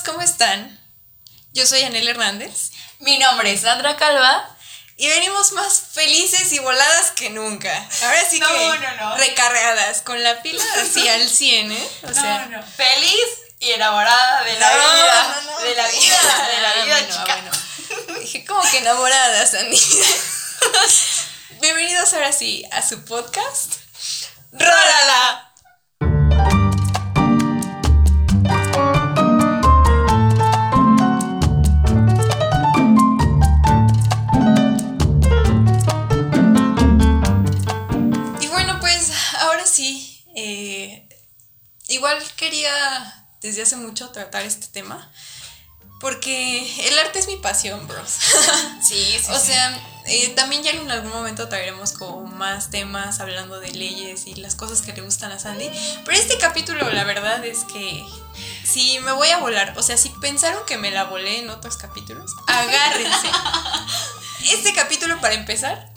¿cómo están? Yo soy Anel Hernández. Mi nombre es Sandra Calva. Y venimos más felices y voladas que nunca. Ahora sí No, que no, no. recargadas, con la pila así al 100, ¿eh? O sea, no, no. Feliz y enamorada de la vida. De la vida, de la Ah, vida, bueno, chica. bueno. Dije, como que enamorada, Sandy. Bienvenidos ahora sí a su podcast. ¡Rólala! Quería desde hace mucho tratar este tema, porque el arte es mi pasión, bros. Sí, sí. o sea, eh, también ya en algún momento traeremos como más temas hablando de leyes y las cosas que le gustan a Sandy, pero este capítulo la verdad es que si me voy a volar, o sea, si pensaron que me la volé en otros capítulos, agárrense. Este capítulo para empezar,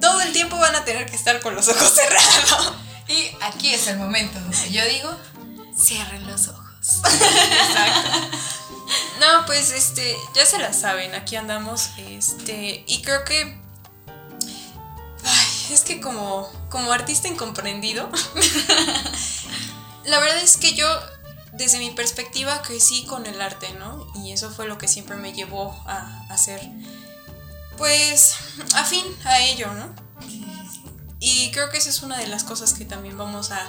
todo el tiempo van a tener que estar con los ojos cerrados. Y aquí es el momento donde yo digo, cierren los ojos. No, pues este, ya se la saben, aquí andamos, este, y creo que. Ay, es que como, como artista incomprendido, la verdad es que yo, desde mi perspectiva, crecí con el arte, ¿no? Y eso fue lo que siempre me llevó a hacer, pues, afín a ello, ¿no? Y creo que esa es una de las cosas que también vamos a,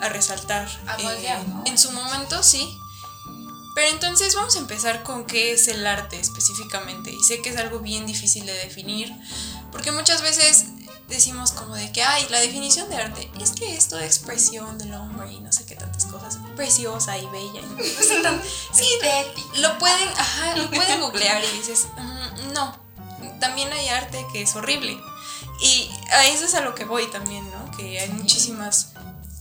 a resaltar. A moldear, ¿no? En su momento, sí. Pero entonces vamos a empezar con qué es el arte específicamente. Y sé que es algo bien difícil de definir, porque muchas veces decimos como de que, ay, la definición de arte es que es toda expresión del hombre y no sé qué tantas cosas, preciosa y bella. y no sé tan- sí, lo pueden, ajá, lo pueden googlear y dices, "Mm, no, también hay arte que es horrible. Y a eso es a lo que voy también, ¿no? Que hay muchísimas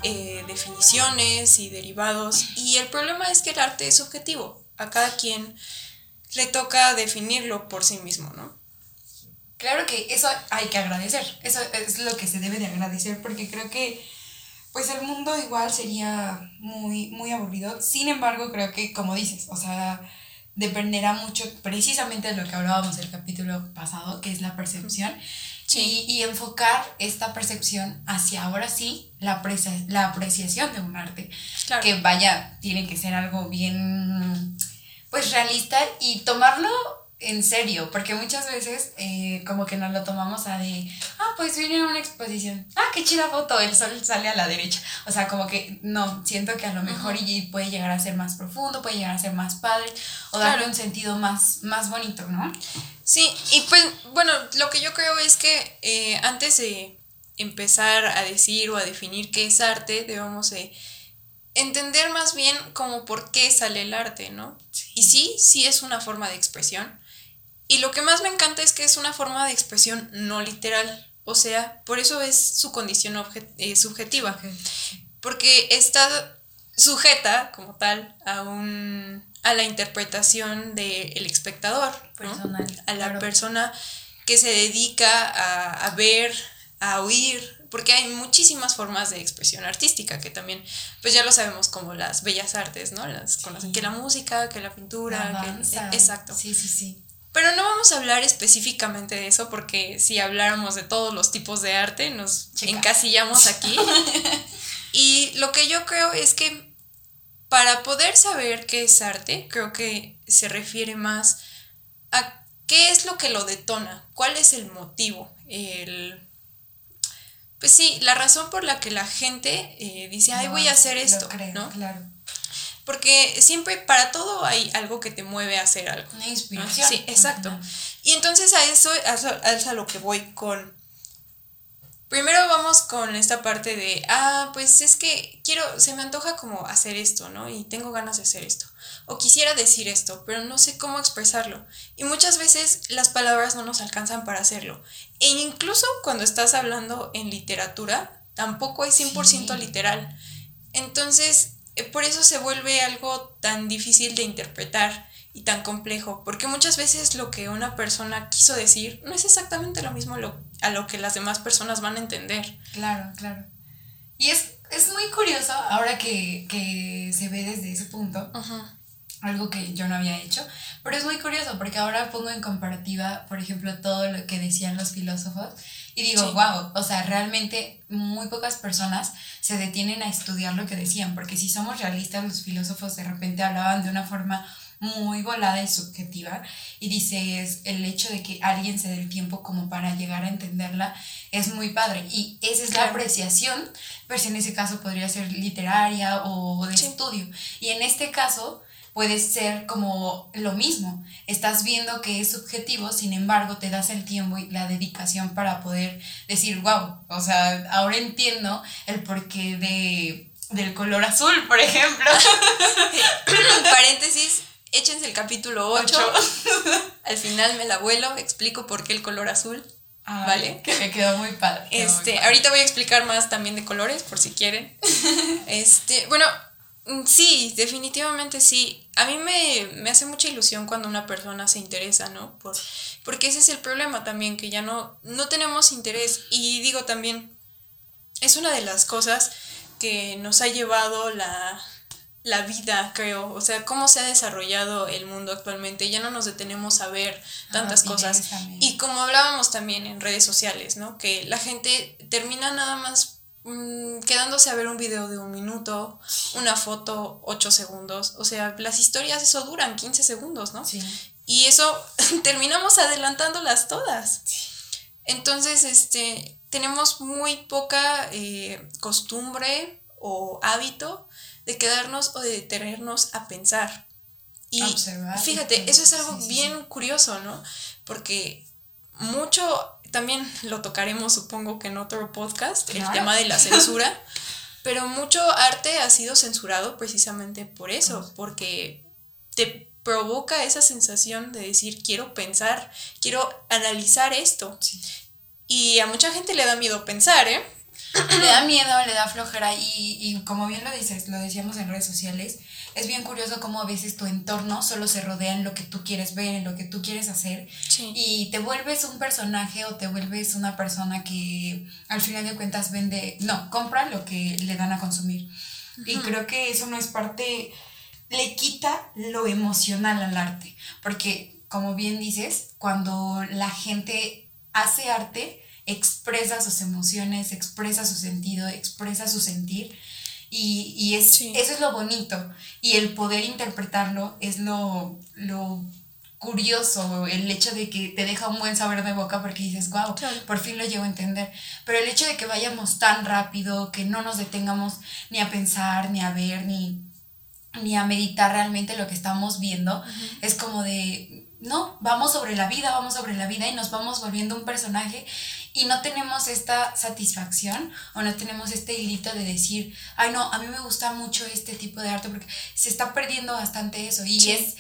eh, definiciones y derivados. Y el problema es que el arte es subjetivo. A cada quien le toca definirlo por sí mismo, ¿no? Claro que eso hay que agradecer. Eso es lo que se debe de agradecer porque creo que pues el mundo igual sería muy muy aburrido. Sin embargo, creo que como dices, o sea, dependerá mucho precisamente de lo que hablábamos el capítulo pasado, que es la percepción. Sí. Y, y enfocar esta percepción hacia ahora sí la, la apreciación de un arte. Claro. Que vaya, tiene que ser algo bien, pues realista y tomarlo en serio, porque muchas veces eh, como que nos lo tomamos a de, ah, pues viene una exposición, ah, qué chida foto, el sol sale a la derecha. O sea, como que no, siento que a lo mejor y puede llegar a ser más profundo, puede llegar a ser más padre o darle un sentido más, más bonito, ¿no? Sí, y pues bueno, lo que yo creo es que eh, antes de empezar a decir o a definir qué es arte, debemos de entender más bien como por qué sale el arte, ¿no? Y sí, sí es una forma de expresión. Y lo que más me encanta es que es una forma de expresión no literal. O sea, por eso es su condición eh, subjetiva. Porque está sujeta como tal a un a la interpretación del espectador, ¿no? Personal, a la claro. persona que se dedica a, a ver, a oír, porque hay muchísimas formas de expresión artística que también, pues ya lo sabemos como las bellas artes, ¿no? Las, con las- que la música, que la pintura, La que- danza. exacto. Sí, sí, sí. Pero no vamos a hablar específicamente de eso porque si habláramos de todos los tipos de arte nos Chica. encasillamos aquí. y lo que yo creo es que para poder saber qué es arte, creo que se refiere más a qué es lo que lo detona, cuál es el motivo, el... Pues sí, la razón por la que la gente eh, dice, ay, voy a hace, hacer esto, creo, ¿no? Claro. Porque siempre, para todo hay algo que te mueve a hacer algo. Una ¿no? inspiración. Sí, exacto. Y entonces a eso a eso- a eso a lo que voy con... Primero vamos con esta parte de, ah, pues es que quiero, se me antoja como hacer esto, ¿no? Y tengo ganas de hacer esto. O quisiera decir esto, pero no sé cómo expresarlo. Y muchas veces las palabras no nos alcanzan para hacerlo. E incluso cuando estás hablando en literatura, tampoco es 100% Sí. literal. Entonces, eh, por eso se vuelve algo tan difícil de interpretar y tan complejo, porque muchas veces lo que una persona quiso decir no es exactamente lo mismo lo- a lo que las demás personas van a entender. Claro, claro. Y es, es muy curioso ahora que, que se ve desde ese punto, algo que yo no había hecho. Pero es muy curioso porque ahora pongo en comparativa, por ejemplo, todo lo que decían los filósofos y digo, wow, o sea, realmente muy pocas personas se detienen a estudiar lo que decían, porque si somos realistas, los filósofos de repente hablaban de una forma muy volada y subjetiva y dices el hecho de que alguien se dé el tiempo como para llegar a entenderla es muy padre y esa es la apreciación pero si en ese caso podría ser literaria o de estudio y en este caso puede ser como lo mismo. Estás viendo que es subjetivo, sin embargo, te das el tiempo y la dedicación para poder decir, wow, o sea, ahora entiendo el porqué de, del color azul, por ejemplo. Paréntesis, échense el capítulo 8. Al final me la vuelo, explico por qué el color azul. ¿Vale? Que me quedó muy padre. Este, ahorita voy a explicar más también de colores, por si quieren. Este, bueno, Mm, sí, definitivamente sí. A mí me, hace mucha ilusión cuando una persona se interesa, ¿no? Por, porque ese es el problema también, que ya no, no tenemos interés. Y digo también, es una de las cosas que nos ha llevado la, la vida, creo. O sea, cómo se ha desarrollado el mundo actualmente. Ya no nos detenemos a ver tantas cosas. Y como hablábamos también en redes sociales, ¿no? Que la gente termina nada más Mm, quedándose a ver un video de un minuto, una foto, ocho segundos. O sea, las historias eso duran 15 segundos, ¿no? Sí. Y eso terminamos adelantándolas todas. Entonces, este, tenemos muy poca eh, costumbre o hábito de quedarnos o de detenernos a pensar. Y fíjate, eso es algo bien curioso, ¿no? Porque mucho también lo tocaremos supongo que en otro podcast, el tema de la censura, pero mucho arte ha sido censurado precisamente por eso, porque te provoca esa sensación de decir, quiero pensar, quiero analizar esto. Y a mucha gente le da miedo pensar, ¿eh? Le da miedo, le da flojera y, y como bien lo dices, lo decíamos en redes sociales, es bien curioso cómo a veces tu entorno solo se rodea en lo que tú quieres ver, en lo que tú quieres hacer. Y te vuelves un personaje o te vuelves una persona que al final de cuentas vende, no, compra lo que le dan a consumir. Y creo que eso no es parte, le quita lo emocional al arte. Porque, como bien dices, cuando la gente hace arte, expresa sus emociones, expresa su sentido, expresa su sentir y, y es, eso es lo bonito. Y el poder interpretarlo es lo, lo curioso, el hecho de que te deja un buen saber de boca porque dices, wow, por fin lo llevo a entender. Pero el hecho de que vayamos tan rápido, que no nos detengamos ni a pensar, ni a ver, ni, ni a meditar realmente lo que estamos viendo, es como de, no, vamos sobre la vida, vamos sobre la vida y nos vamos volviendo un personaje y no tenemos esta satisfacción o no tenemos este hilito de decir, ay no, a mí me gusta mucho este tipo de arte porque se está perdiendo bastante eso y es,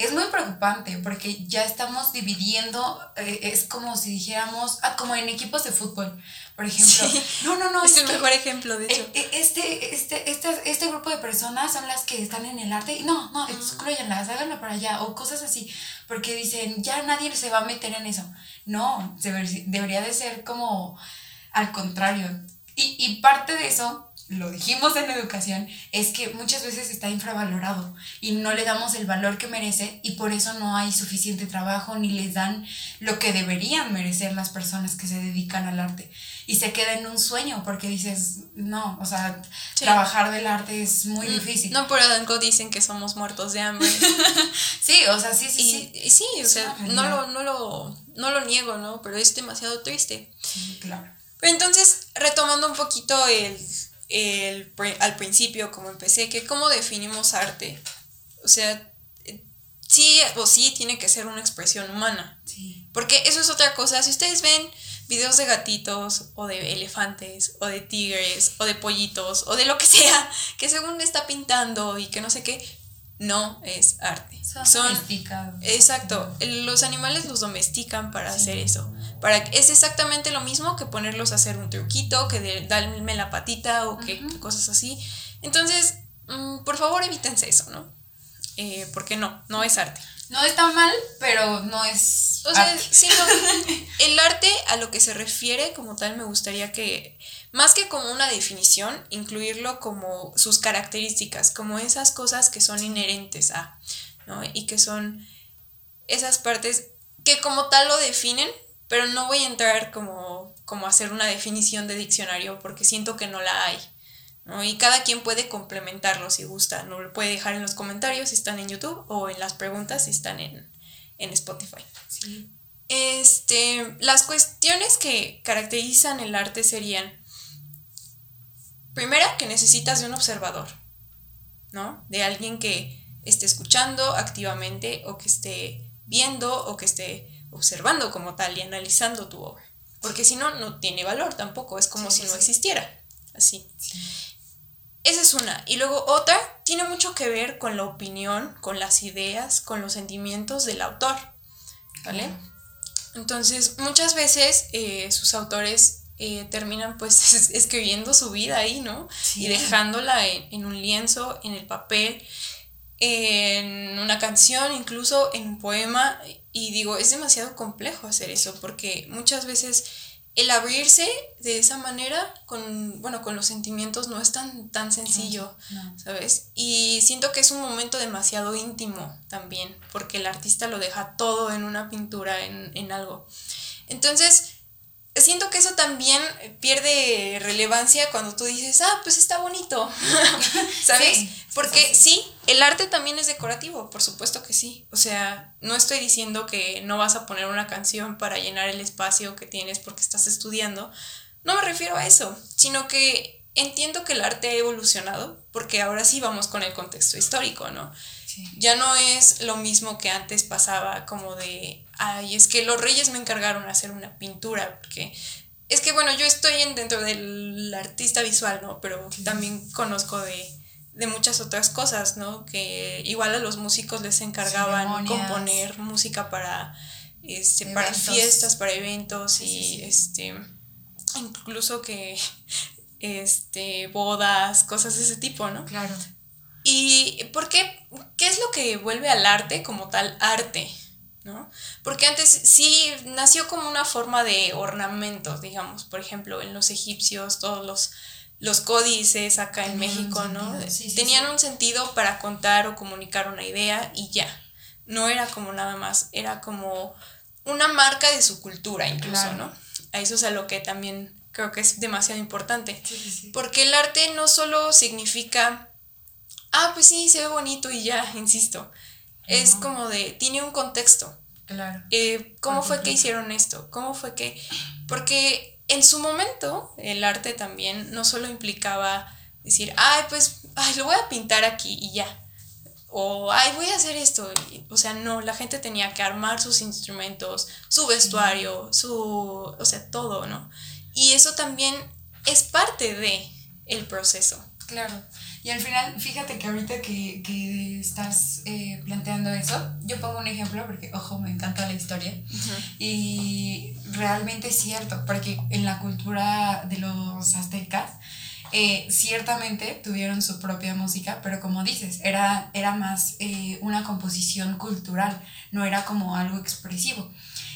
es muy preocupante porque ya estamos dividiendo, eh, es como si dijéramos, ah, como en equipos de fútbol, por ejemplo. No, no, no. Es, el mejor ejemplo, de hecho. Eh, este, este, este, este grupo de personas son las que están en el arte y no, no, excluyanlas, háganlo para allá o cosas así, porque dicen, ya nadie se va a meter en eso. No, debería de ser como al contrario. Y, y parte de eso lo dijimos en educación, es que muchas veces está infravalorado y no le damos el valor que merece y por eso no hay suficiente trabajo ni les dan lo que deberían merecer las personas que se dedican al arte. Y se queda en un sueño porque dices, no, o sea, trabajar del arte es muy mm, difícil. No por algo dicen que somos muertos de hambre. sí, o sea, sí, sí, sí. Y sí, o sea, no lo, no, lo, no lo niego, ¿no? Pero es demasiado triste. Sí, claro. Pero entonces, retomando un poquito el el, al principio, como empecé, que cómo definimos arte. O sea, sí o sí tiene que ser una expresión humana. Porque eso es otra cosa. Si ustedes ven videos de gatitos o de elefantes o de tigres o de pollitos o de lo que sea, que según está pintando y que no sé qué, no es arte. Son, domesticados. Exacto. Los animales los domestican para hacer eso. Para, es exactamente lo mismo que ponerlos a hacer un truquito, que de, darme la patita o que cosas así. Entonces, mm, por favor, evítense eso, ¿no? Eh, porque no, no es arte. No está mal, pero no es. O sea, sí, no. El arte a lo que se refiere, como tal, me gustaría que más que como una definición, incluirlo como sus características, como esas cosas que son inherentes a, ¿no? Y que son esas partes que como tal lo definen, pero no voy a entrar como, como a hacer una definición de diccionario porque siento que no la hay. ¿no? Y cada quien puede complementarlo si gusta. No lo puede dejar en los comentarios si están en YouTube o en las preguntas si están en, Spotify. Este, las cuestiones que caracterizan el arte serían, primera, que necesitas de un observador, ¿no? De alguien que esté escuchando activamente o que esté viendo o que esté observando como tal y analizando tu obra. Porque si no, no tiene valor tampoco, es como si no existiera. Así. Esa es una. Y luego otra tiene mucho que ver con la opinión, con las ideas, con los sentimientos del autor. ¿Vale? Entonces, muchas veces eh, sus autores eh, terminan pues escribiendo su vida ahí, ¿no? Y dejándola en, un lienzo, en el papel, en una canción, incluso en un poema. Y digo, es demasiado complejo hacer eso porque muchas veces el abrirse de esa manera con, bueno, con los sentimientos no es tan, tan sencillo, ¿sabes? Y siento que es un momento demasiado íntimo también, porque el artista lo deja todo en una pintura, en, en algo. Entonces, siento que eso también pierde relevancia cuando tú dices, ah, pues está bonito, ¿sabes? Porque sí, el arte también es decorativo, por supuesto que sí. O sea, no estoy diciendo que no vas a poner una canción para llenar el espacio que tienes porque estás estudiando. No me refiero a eso, sino que entiendo que el arte ha evolucionado, porque ahora sí vamos con el contexto histórico, ¿no? Ya no es lo mismo que antes pasaba como de, ay, es que los reyes me encargaron hacer una pintura, porque es que bueno, yo estoy dentro del artista visual, ¿no? Pero también conozco de, muchas otras cosas, ¿no? Que igual a los músicos les encargaban componer música para, este, para fiestas, para eventos y este incluso que este bodas, cosas de ese tipo, ¿no? Claro. ¿Y por qué? ¿Qué es lo que vuelve al arte como tal arte? ¿No? Porque antes sí nació como una forma de ornamento, digamos, por ejemplo, en los egipcios, todos los, los códices acá en México, ¿no? Tenían un sentido para contar o comunicar una idea y ya. No era como nada más, era como una marca de su cultura incluso, ¿no? A eso es a lo que también creo que es demasiado importante. Porque el arte no solo significa ah, pues sí, se ve bonito y ya, insisto. Es como de, tiene un contexto. Claro. Eh, ¿Cómo fue que hicieron esto? ¿Cómo fue que...? Porque en su momento el arte también no solo implicaba decir, ay, pues, ay, lo voy a pintar aquí y ya. O, ay, voy a hacer esto. O sea, no, la gente tenía que armar sus instrumentos, su vestuario, su, o sea, todo, ¿no? Y eso también es parte de el proceso. Claro. Y al final, fíjate que ahorita que, que estás eh, planteando eso, yo pongo un ejemplo porque, ojo, me encanta la historia. Y realmente es cierto, porque en la cultura de los aztecas, eh, ciertamente tuvieron su propia música, pero como dices, era, era más eh, una composición cultural, no era como algo expresivo.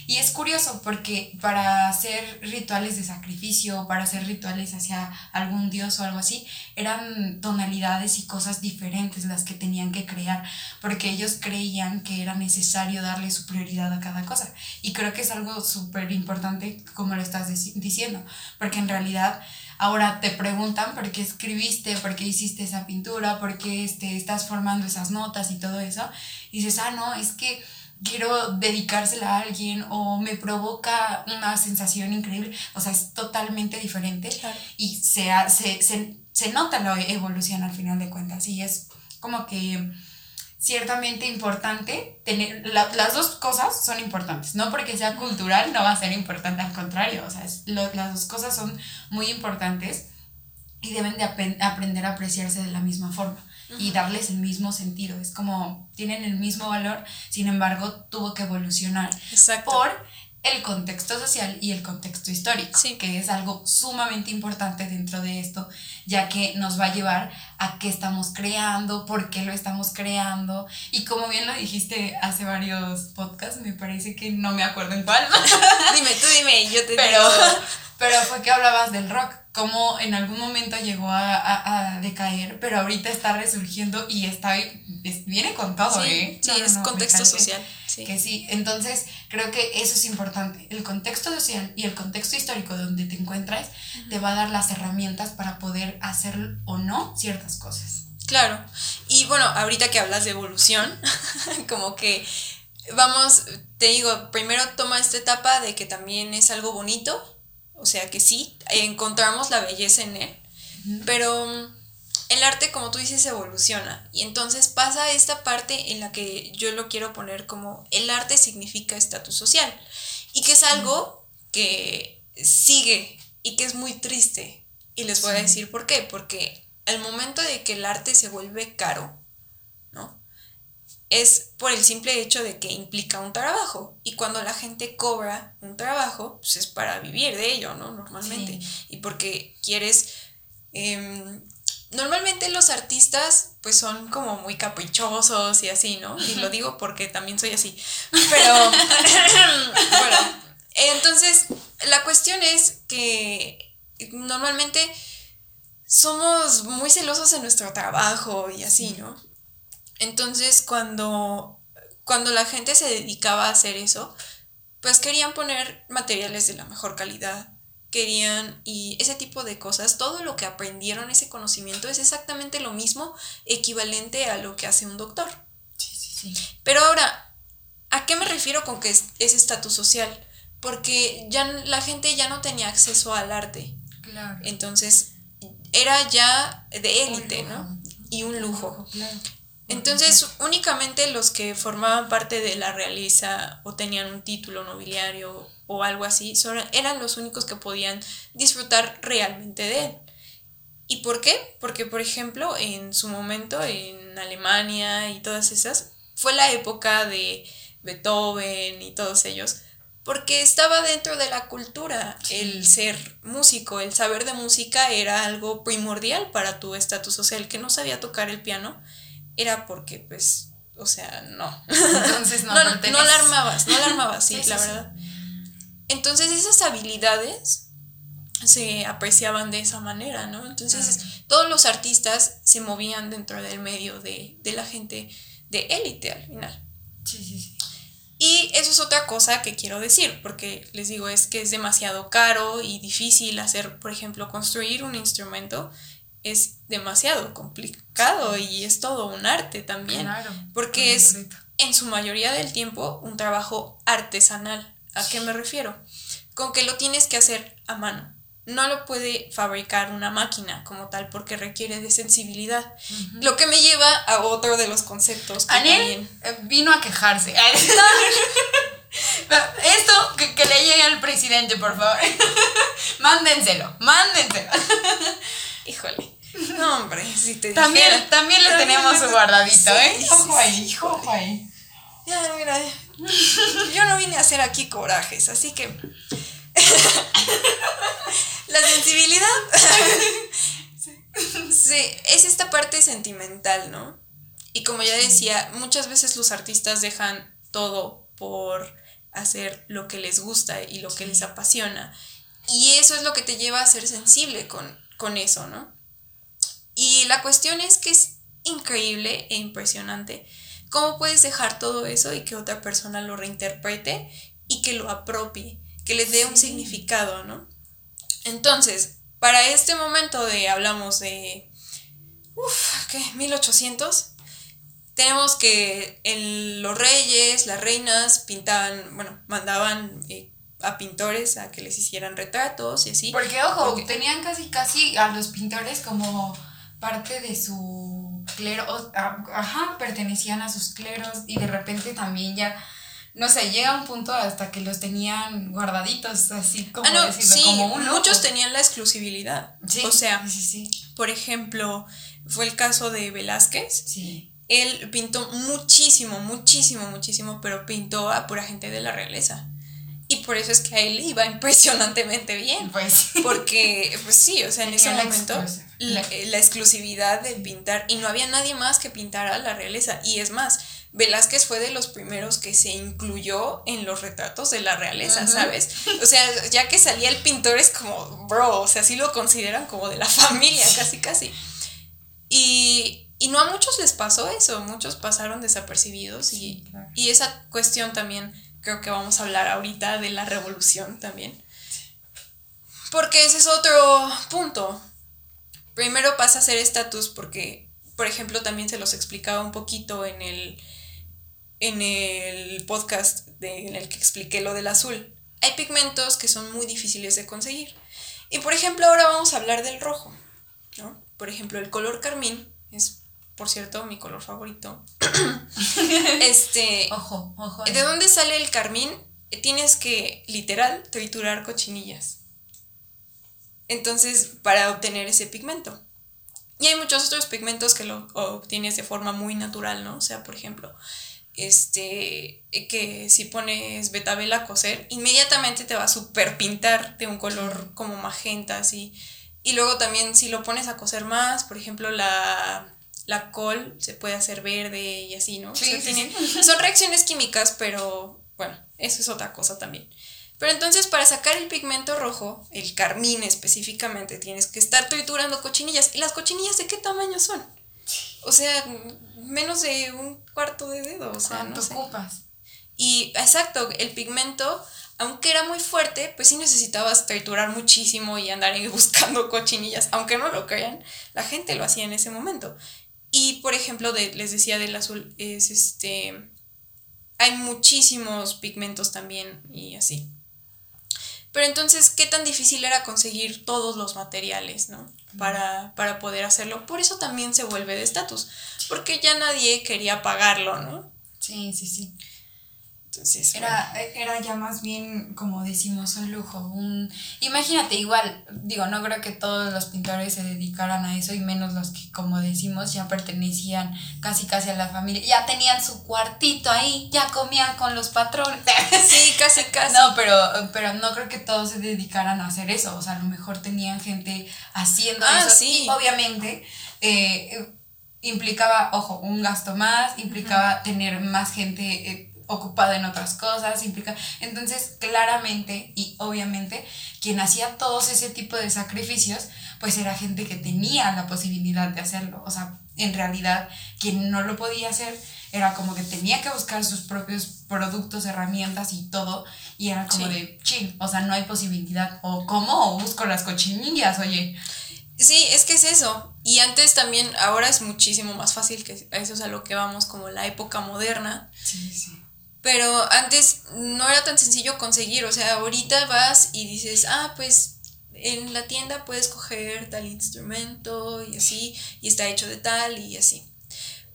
Y es curioso porque para hacer rituales de sacrificio, para hacer rituales hacia algún dios o algo así, eran tonalidades y cosas diferentes las que tenían que crear, porque ellos creían que era necesario darle su prioridad a cada cosa. Y creo que es algo súper importante como lo estás diciendo, porque en realidad ahora te preguntan por qué escribiste, por qué hiciste esa pintura, por qué este, estás formando esas notas y todo eso. Y dices, ah, no, es que quiero dedicársela a alguien o me provoca una sensación increíble. O sea, es totalmente diferente y se, se, se, se, nota la evolución al final de cuentas. Y es como que ciertamente importante tener, las dos cosas son importantes, no porque sea cultural no va a ser importante, al contrario, o sea, las dos cosas son muy importantes y deben de aprender a apreciarse de la misma forma y darles el mismo sentido. Es como tienen el mismo valor, sin embargo, tuvo que evolucionar por el contexto social y el contexto histórico, que es algo sumamente importante dentro de esto, ya que nos va a llevar a qué estamos creando, por qué lo estamos creando, y como bien lo dijiste hace varios podcasts, me parece que no me acuerdo en cuál. dime, tú dime, yo te Pero Pero fue que hablabas del rock, como en algún momento llegó a, decaer, pero ahorita está resurgiendo y está viene con todo, ¿eh? Sí, es contexto social. Que sí, entonces creo que eso es importante. El contexto social y el contexto histórico donde te encuentras te va a dar las herramientas para poder hacer o no ciertas cosas. Claro. Y bueno, ahorita que hablas de evolución, como que vamos, te digo, primero toma esta etapa de que también es algo bonito, o sea que sí, encontramos la belleza en él, pero mm, el arte, como tú dices, evoluciona. Y entonces pasa esta parte en la que yo lo quiero poner como el arte significa estatus social. Y que es algo que sigue y que es muy triste. Y les voy a decir por qué. Porque al momento de que el arte se vuelve caro. Es por el simple hecho de que implica un trabajo. Y cuando la gente cobra un trabajo, pues es para vivir de ello, ¿no? Normalmente. Y porque quieres em, normalmente los artistas pues son como muy caprichosos y así, ¿no? Y lo digo porque también soy así. Pero, bueno, entonces la cuestión es que normalmente somos muy celosos en nuestro trabajo y así, ¿no? Entonces cuando, cuando la gente se dedicaba a hacer eso, pues querían poner materiales de la mejor calidad, querían y ese tipo de cosas, todo lo que aprendieron, ese conocimiento es exactamente lo mismo, equivalente a lo que hace un doctor. Sí, sí, sí. Pero ahora, ¿a qué me refiero con que es estatus social? Porque ya la gente ya no tenía acceso al arte. Claro. Entonces, era ya de élite, ¿no? Y un lujo. Claro. Entonces, únicamente los que formaban parte de la realeza o tenían un título nobiliario o algo así, eran los únicos que podían disfrutar realmente de él. ¿Y por qué? Porque, por ejemplo, en su momento en Alemania y todas esas, fue la época de Beethoven y todos ellos, porque estaba dentro de la cultura el ser músico, el saber de música era algo primordial para tu estatus social, que no sabía tocar el piano era porque, pues, o sea, no. Entonces no, no, no, la armabas, no la armabas, sí, la verdad. Entonces esas habilidades se apreciaban de esa manera, ¿no? Entonces todos los artistas se movían dentro del medio de, de la gente de élite al final. Sí, sí, sí. Y eso es otra cosa que quiero decir, porque les digo, es que es demasiado caro y difícil hacer, por ejemplo, construir un instrumento es demasiado complicado y es todo un arte también. porque es en su mayoría del tiempo un trabajo artesanal. ¿A qué me refiero? Con que lo tienes que hacer a mano. No lo puede fabricar una máquina como tal porque requiere de sensibilidad. Lo que me lleva a otro de los conceptos que también... Eh, vino a quejarse. Esto que, que, le llegue al presidente, por favor. mándenselo, mándenselo. Híjole. No, hombre, si te También, también le tenemos su guardadito, ¿eh? ojo ahí, ojo ahí. Ya, mira, yo no vine a hacer aquí corajes, así que. La sensibilidad. sí, es esta parte sentimental, ¿no? Y como ya decía, muchas veces los artistas dejan todo por hacer lo que les gusta y lo que les apasiona. Y eso es lo que te lleva a ser sensible con, con eso, ¿no? Y la cuestión es que es increíble e impresionante cómo puedes dejar todo eso y que otra persona lo reinterprete y que lo apropie, que le dé un significado, ¿no? Entonces, para este momento de, hablamos de, uff, ¿qué? 1800, tenemos que los reyes, las reinas pintaban, bueno, mandaban eh, a pintores a que les hicieran retratos y así. Porque, ojo, tenían casi, casi a los pintores como parte de su clero, ajá, pertenecían a sus cleros y de repente también ya, no sé, llega un punto hasta que los tenían guardaditos, así como, ah, como Muchos tenían la exclusividad. o sea, por ejemplo, fue el caso de Velázquez. Sí. Él pintó muchísimo, muchísimo, muchísimo, pero pintó a pura gente de la realeza. Por eso es que a él le iba impresionantemente bien. Pues. Porque, pues sí, o sea, en ese la momento exclusiva. la, la exclusividad de pintar y no había nadie más que pintara la realeza. Y es más, Velázquez fue de los primeros que se incluyó en los retratos de la realeza. ¿sabes? O sea, ya que salía el pintor es como, bro, o sea, sí lo consideran como de la familia, casi, casi. Y, y no a muchos les pasó eso, muchos pasaron desapercibidos y, Sí, claro. y esa cuestión también creo que vamos a hablar ahorita de la revolución también. Porque ese es otro punto. Primero pasa a ser estatus porque, por ejemplo, también se los explicaba un poquito en el, en el podcast de- en el que expliqué lo del azul. Hay pigmentos que son muy difíciles de conseguir. Y por ejemplo, ahora vamos a hablar del rojo. ¿no? Por ejemplo, el color carmín es, por cierto, mi color favorito. este, Ojo, ojo. ¿De dónde sale el carmín? Eh, Tienes que, literal, triturar cochinillas. Entonces, para obtener ese pigmento. Y hay muchos otros pigmentos que lo obtienes de forma muy natural, ¿no? O sea, por ejemplo, este, eh, que si pones betabel a cocer, inmediatamente te va a super pintar de un color como magenta, así. Y luego también si lo pones a cocer más, por ejemplo, la, la col se puede hacer verde y así, ¿no? O Sí, Son reacciones químicas, pero bueno, eso es otra cosa también. Pero entonces para sacar el pigmento rojo, el carmín específicamente, tienes que estar triturando cochinillas. ¿Y las cochinillas de qué tamaño son? O sea, menos de un cuarto de dedo, o sea, ¿Cuánto no sé. ocupas? Y exacto, el pigmento, aunque era muy fuerte, pues sí necesitabas triturar muchísimo y andar buscando cochinillas. Aunque no lo crean, la gente lo hacía en ese momento. Y por ejemplo, de, les decía del azul, es este. Hay muchísimos pigmentos también y así. Pero entonces, ¿qué tan difícil era conseguir todos los materiales, ¿no? Para, para poder hacerlo. Por eso también se vuelve de estatus. Porque ya nadie quería pagarlo, ¿no? Sí, sí, sí. Entonces, bueno. Era, era ya más bien, como decimos, un lujo. Un... Imagínate, igual, digo, no creo que todos los pintores se dedicaran a eso y menos los que, como decimos, ya pertenecían casi casi a la familia. Ya tenían su cuartito ahí, ya comían con los patrones. Sí, casi, casi. No, pero, pero no creo que todos se dedicaran a hacer eso. O sea, a lo mejor tenían gente haciendo Ah, eso. sí. Y obviamente eh, implicaba, ojo, un gasto más, implicaba tener más gente eh, ocupada en otras cosas, implica. Entonces, claramente y obviamente, quien hacía todos ese tipo de sacrificios, pues era gente que tenía la posibilidad de hacerlo. O sea, en realidad, quien no lo podía hacer era como que tenía que buscar sus propios productos, herramientas y todo, y era como Sí. de chill, o sea, no hay posibilidad. O cómo, o busco las cochinillas, oye. Sí, es que es eso. Y antes también, ahora es muchísimo más fácil que eso es a lo que vamos como la época moderna. Sí, sí. Pero antes no era tan sencillo conseguir. O sea, ahorita vas y dices, ah, pues en la tienda puedes coger tal instrumento y así, y está hecho de tal y así.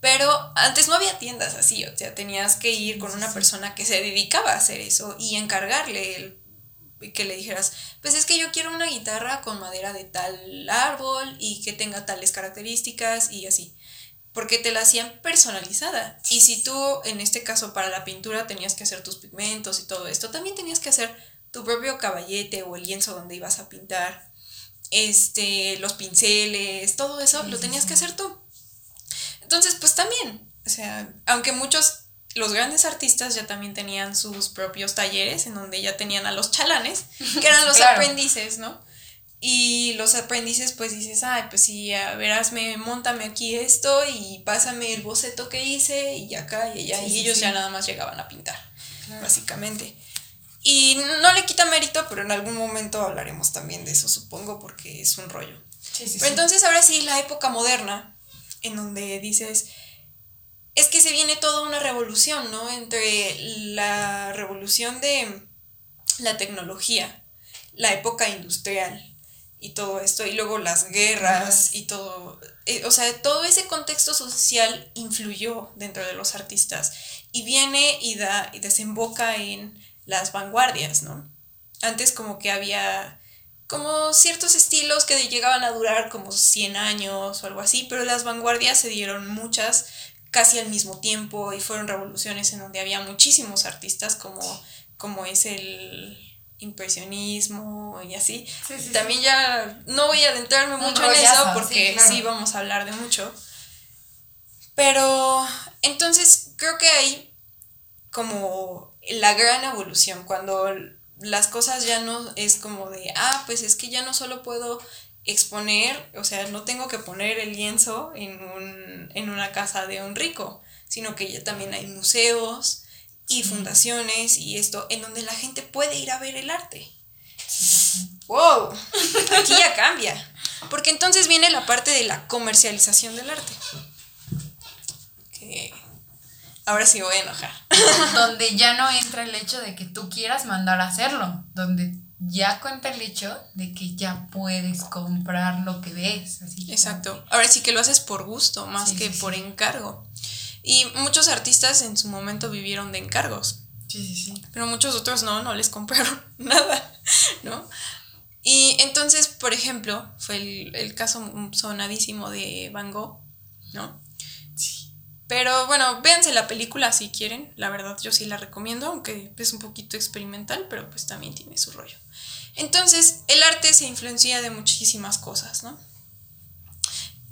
Pero antes no había tiendas así, o sea, tenías que ir con una persona que se dedicaba a hacer eso y encargarle el que le dijeras, pues es que yo quiero una guitarra con madera de tal árbol y que tenga tales características y así. Porque te la hacían personalizada. Y si tú, en este caso, para la pintura tenías que hacer tus pigmentos y todo esto, también tenías que hacer tu propio caballete o el lienzo donde ibas a pintar. Este, los pinceles, todo eso Sí, lo tenías sí. que hacer tú. Entonces, pues también, o sea, aunque muchos, los grandes artistas ya también tenían sus propios talleres en donde ya tenían a los chalanes, que eran los Claro. aprendices, ¿no? Y los aprendices, pues dices, ay, pues sí, a ver, hazme, montame aquí esto y pásame el boceto que hice y acá y allá. Sí, y sí, ellos sí. ya nada más llegaban a pintar, Claro. básicamente. Y no le quita mérito, pero en algún momento hablaremos también de eso, supongo, porque es un rollo. Pero entonces ahora sí, la época moderna, en donde dices, es que se viene toda una revolución, ¿no? Entre la revolución de la tecnología, la época industrial y todo esto, y luego las guerras y todo, eh, o sea, todo ese contexto social influyó dentro de los artistas y viene y da y desemboca en las vanguardias, ¿no? Antes como que había como ciertos estilos que llegaban a durar como 100 años o algo así, pero las vanguardias se dieron muchas casi al mismo tiempo y fueron revoluciones en donde había muchísimos artistas como como es el impresionismo y así. También ya no voy a adentrarme mucho en eso porque sí, vamos a hablar de mucho. Pero entonces creo que hay como la gran evolución, cuando las cosas ya no es como de, ah, pues es que ya no solo puedo exponer, o sea, no tengo que poner el lienzo en, un, en una casa de un rico, sino que ya también hay museos y fundaciones y esto en donde la gente puede ir a ver el arte. ¡Wow! Aquí ya cambia. Porque entonces viene la parte de la comercialización del arte. Que ahora sí voy a enojar. Donde ya no entra el hecho de que tú quieras mandar a hacerlo. Donde ya cuenta el hecho de que ya puedes comprar lo que ves. Exacto. Ahora sí que lo haces por gusto, más que por encargo. Y muchos artistas en su momento vivieron de encargos. Sí, sí, sí. Pero muchos otros no, no les compraron nada, ¿no? Y entonces, por ejemplo, fue el, el caso sonadísimo de Van Gogh, ¿no? Sí. Pero bueno, véanse la película si quieren, la verdad yo sí la recomiendo, aunque es un poquito experimental, pero pues también tiene su rollo. Entonces, el arte se influencia de muchísimas cosas, ¿no?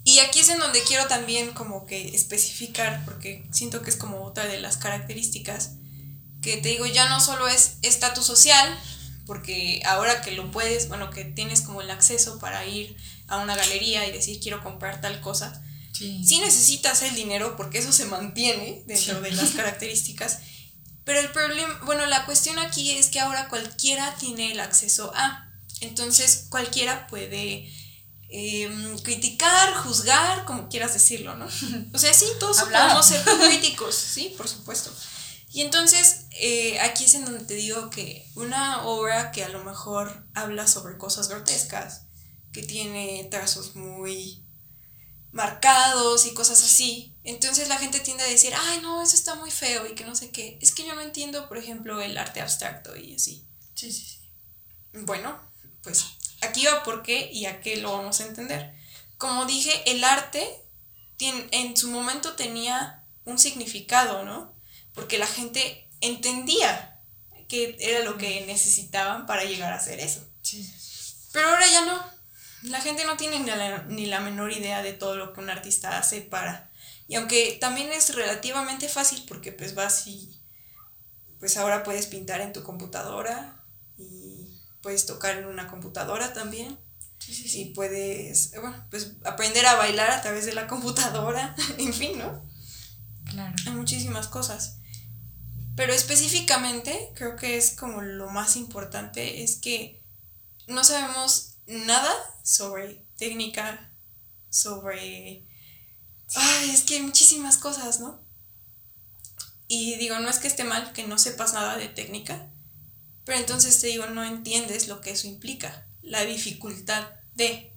Y aquí es en donde quiero también como que especificar, porque siento que es como otra de las características, que te digo, ya no solo es estatus social, porque ahora que lo puedes, bueno, que tienes como el acceso para ir a una galería y decir quiero comprar tal cosa, sí, necesitas el dinero porque eso se mantiene dentro de las características, pero el problema, bueno, la cuestión aquí es que ahora cualquiera tiene el acceso a, entonces cualquiera puede Em, criticar, juzgar, como quieras decirlo, ¿no? O sea, sí, todos podemos ser críticos, sí, por supuesto. Y entonces, eh, aquí es en donde te digo que una obra que a lo mejor habla sobre cosas grotescas, que tiene trazos muy marcados y cosas así, entonces la gente tiende a decir, ay, no, eso está muy feo y que no sé qué. Es que yo no entiendo, por ejemplo, el arte abstracto y así. Sí, sí, sí. Bueno, pues aquí va por qué y a qué lo vamos a entender. Como dije, el arte en su momento tenía un significado, ¿no? Porque la gente entendía que era lo que necesitaban para llegar a hacer eso. Pero ahora ya no. La gente no tiene ni la, ni la menor idea de todo lo que un artista hace para... Y aunque también es relativamente fácil porque pues vas y pues ahora puedes pintar en tu computadora y puedes tocar en una computadora también. Sí, sí, sí. Y puedes, bueno, pues aprender a bailar a través de la computadora, en fin, ¿no? Claro. Hay muchísimas cosas. Pero específicamente, creo que es como lo más importante, es que no sabemos nada sobre técnica, sobre... Ay, es que hay muchísimas cosas, ¿no? Y digo, no es que esté mal que no sepas nada de técnica, pero entonces te digo, no entiendes lo que eso implica, la dificultad de,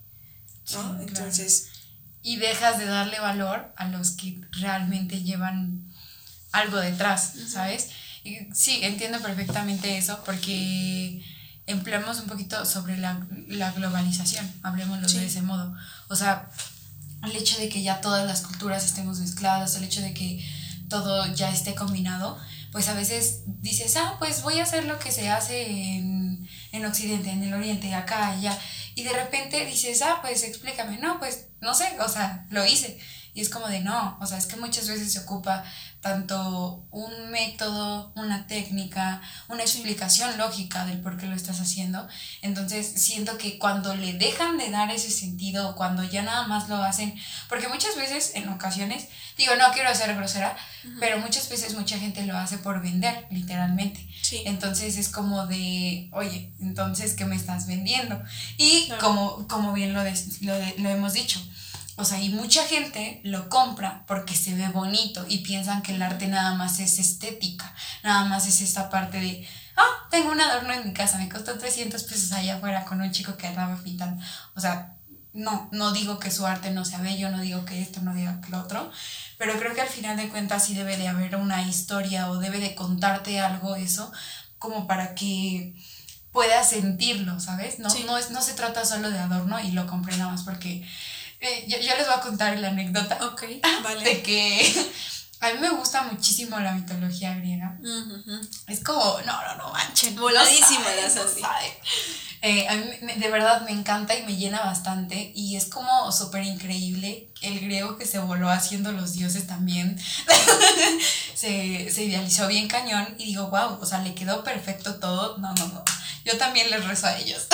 ¿no? entonces... Y dejas de darle valor a los que realmente llevan algo detrás, ¿sabes? Y sí, entiendo perfectamente eso porque empleamos un poquito sobre la, globalización, hablemoslo de ese modo. O sea, el hecho de que ya todas las culturas estemos mezcladas, el hecho de que todo ya esté combinado, pues a veces dices, ah, pues voy a hacer lo que se hace en, en Occidente, en el Oriente, acá, allá. Y de repente dices, ah, pues explícame, no, pues no sé, o sea, lo hice. Y es como de no, o sea, es que muchas veces se ocupa tanto un método, una técnica, una explicación lógica del por qué lo estás haciendo. Entonces siento que cuando le dejan de dar ese sentido, cuando ya nada más lo hacen, porque muchas veces en ocasiones, digo, no quiero ser grosera, pero muchas veces mucha gente lo hace por vender, literalmente. Entonces es como de, oye, entonces, ¿qué me estás vendiendo? Y como, como bien lo, lo, lo hemos dicho, o sea, y mucha gente lo compra porque se ve bonito y piensan que el arte nada más es estética, nada más es esta parte de, ah, tengo un adorno en mi casa, me costó 300 pesos allá afuera con un chico que andaba pintando. O sea, no, no digo que su arte no sea bello, no digo que esto, no digo que lo otro, pero creo que al final de cuentas sí debe de haber una historia o debe de contarte algo eso como para que puedas sentirlo, ¿sabes? No, no, es, no se trata solo de adorno y lo compré nada más porque eh, yo, les voy a contar la anécdota. Ok, vale. De que A mí me gusta muchísimo la mitología griega. Es como, no, no, no manchen. Voladísima la Sandy. Eh, a mí de verdad me encanta y me llena bastante. Y es como súper increíble el griego que se voló haciendo los dioses también. se, se idealizó bien cañón. Y digo, wow, o sea, le quedó perfecto todo. No, no, no. Yo también les rezo a ellos.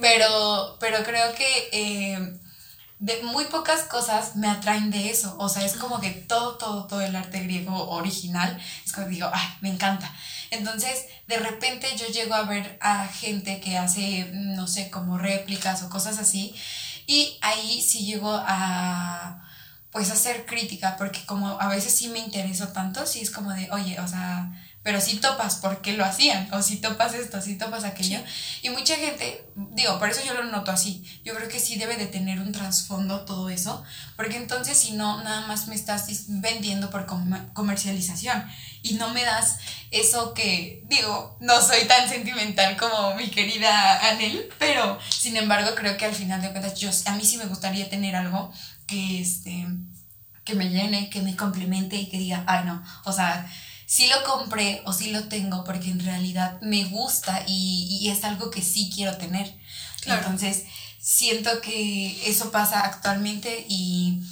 pero, pero creo que. Eh, de muy pocas cosas me atraen de eso. O sea, es como que todo, todo, todo el arte griego original, es como digo, ay, me encanta. Entonces, de repente yo llego a ver a gente que hace, no sé, como réplicas o cosas así, y ahí sí llego a, pues, hacer crítica, porque como a veces sí me interesa tanto, sí es como de, oye, o sea, pero si topas por qué lo hacían, o si topas esto, si topas aquello. Y mucha gente, digo, por eso yo lo noto así, yo creo que sí debe de tener un trasfondo todo eso, porque entonces si no, nada más me estás vendiendo por comercialización. Y no me das eso que, digo, no soy tan sentimental como mi querida Anel, pero sin embargo creo que al final de cuentas yo, a mí sí me gustaría tener algo que, este, que me llene, que me complemente y que diga, ay no, o sea sí lo compré o sí lo tengo porque en realidad me gusta y, es algo que sí quiero tener. Entonces, siento que eso pasa actualmente y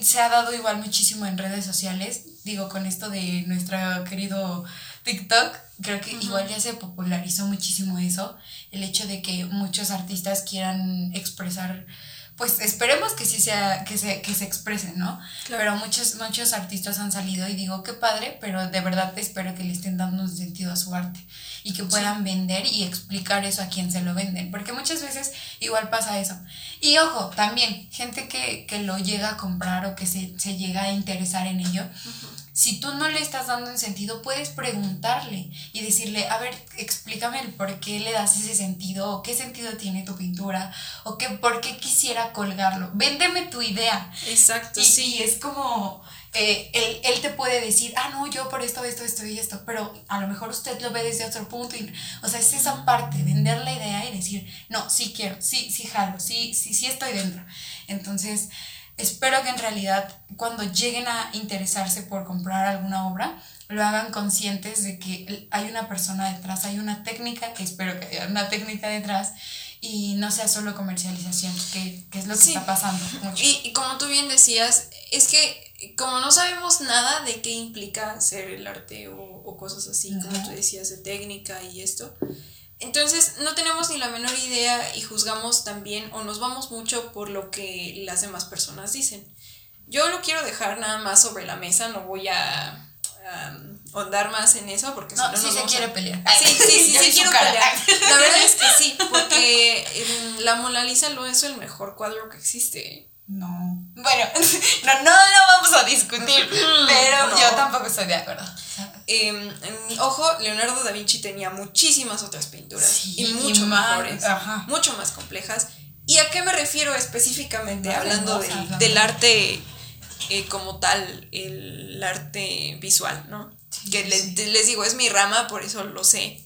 se ha dado igual muchísimo en redes sociales. Digo, con esto de nuestro querido TikTok, creo que igual ya se popularizó muchísimo eso, el hecho de que muchos artistas quieran expresar pues esperemos que sí sea, que se, que se expresen, ¿no? Pero muchos, muchos artistas han salido y digo, qué padre, pero de verdad espero que le estén dando un sentido a su arte y que puedan vender y explicar eso a quien se lo venden, porque muchas veces igual pasa eso. Y ojo, también, gente que, lo llega a comprar o que se, llega a interesar en ello, si tú no le estás dando un sentido, puedes preguntarle y decirle, a ver, explícame el por qué le das ese sentido, o qué sentido tiene tu pintura, o qué, por qué quisiera colgarlo. Véndeme tu idea. Exacto, y, sí. Y es como, eh, él, él, te puede decir, ah, no, yo por esto, esto, esto y esto, pero a lo mejor usted lo ve desde otro punto. Y, o sea, es esa parte, vender la idea y decir, no, sí quiero, sí, sí jalo, sí, sí, sí estoy dentro. Entonces, espero que en realidad cuando lleguen a interesarse por comprar alguna obra, lo hagan conscientes de que hay una persona detrás, hay una técnica, que espero que haya una técnica detrás, y no sea solo comercialización, que, es lo que está pasando. Y, como tú bien decías, es que como no sabemos nada de qué implica hacer el arte o, cosas así, como tú decías, de técnica y esto, entonces no tenemos ni la menor idea y juzgamos también o nos vamos mucho por lo que las demás personas dicen. Yo lo quiero dejar nada más sobre la mesa, no voy a ahondar más en eso porque no, si se quiere pelear. Sí, sí, sí, sí quiero pelear. La verdad es que sí, porque la Mona Lisa lo es el mejor cuadro que existe. No. Bueno, no, no lo vamos a discutir, pero yo tampoco estoy de acuerdo. Em, ojo, Leonardo da Vinci tenía muchísimas otras pinturas y mucho mejores, mucho más complejas. ¿Y a qué me refiero específicamente hablando del, arte eh, como tal, el arte visual, ¿no? que les, digo, es mi rama, por eso lo sé.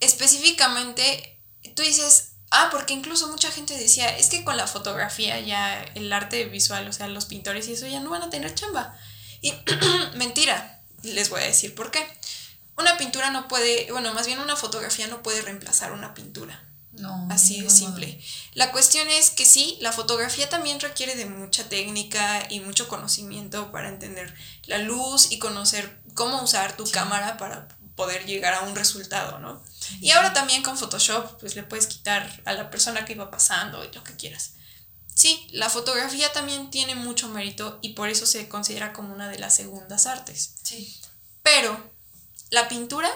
Específicamente, tú dices, ah, porque incluso mucha gente decía, es que con la fotografía ya el arte visual, o sea, los pintores y eso ya no van a tener chamba. Y mentira, les voy a decir por qué. Una pintura no puede, bueno, más bien una fotografía no puede reemplazar una pintura. No. Así de simple. La cuestión es que sí, la fotografía también requiere de mucha técnica y mucho conocimiento para entender la luz y conocer cómo usar tu cámara para poder llegar a un resultado, ¿no? Y ahora también con Photoshop, pues le puedes quitar a la persona que iba pasando y lo que quieras. Sí, la fotografía también tiene mucho mérito y por eso se considera como una de las segundas artes. Sí. Pero la pintura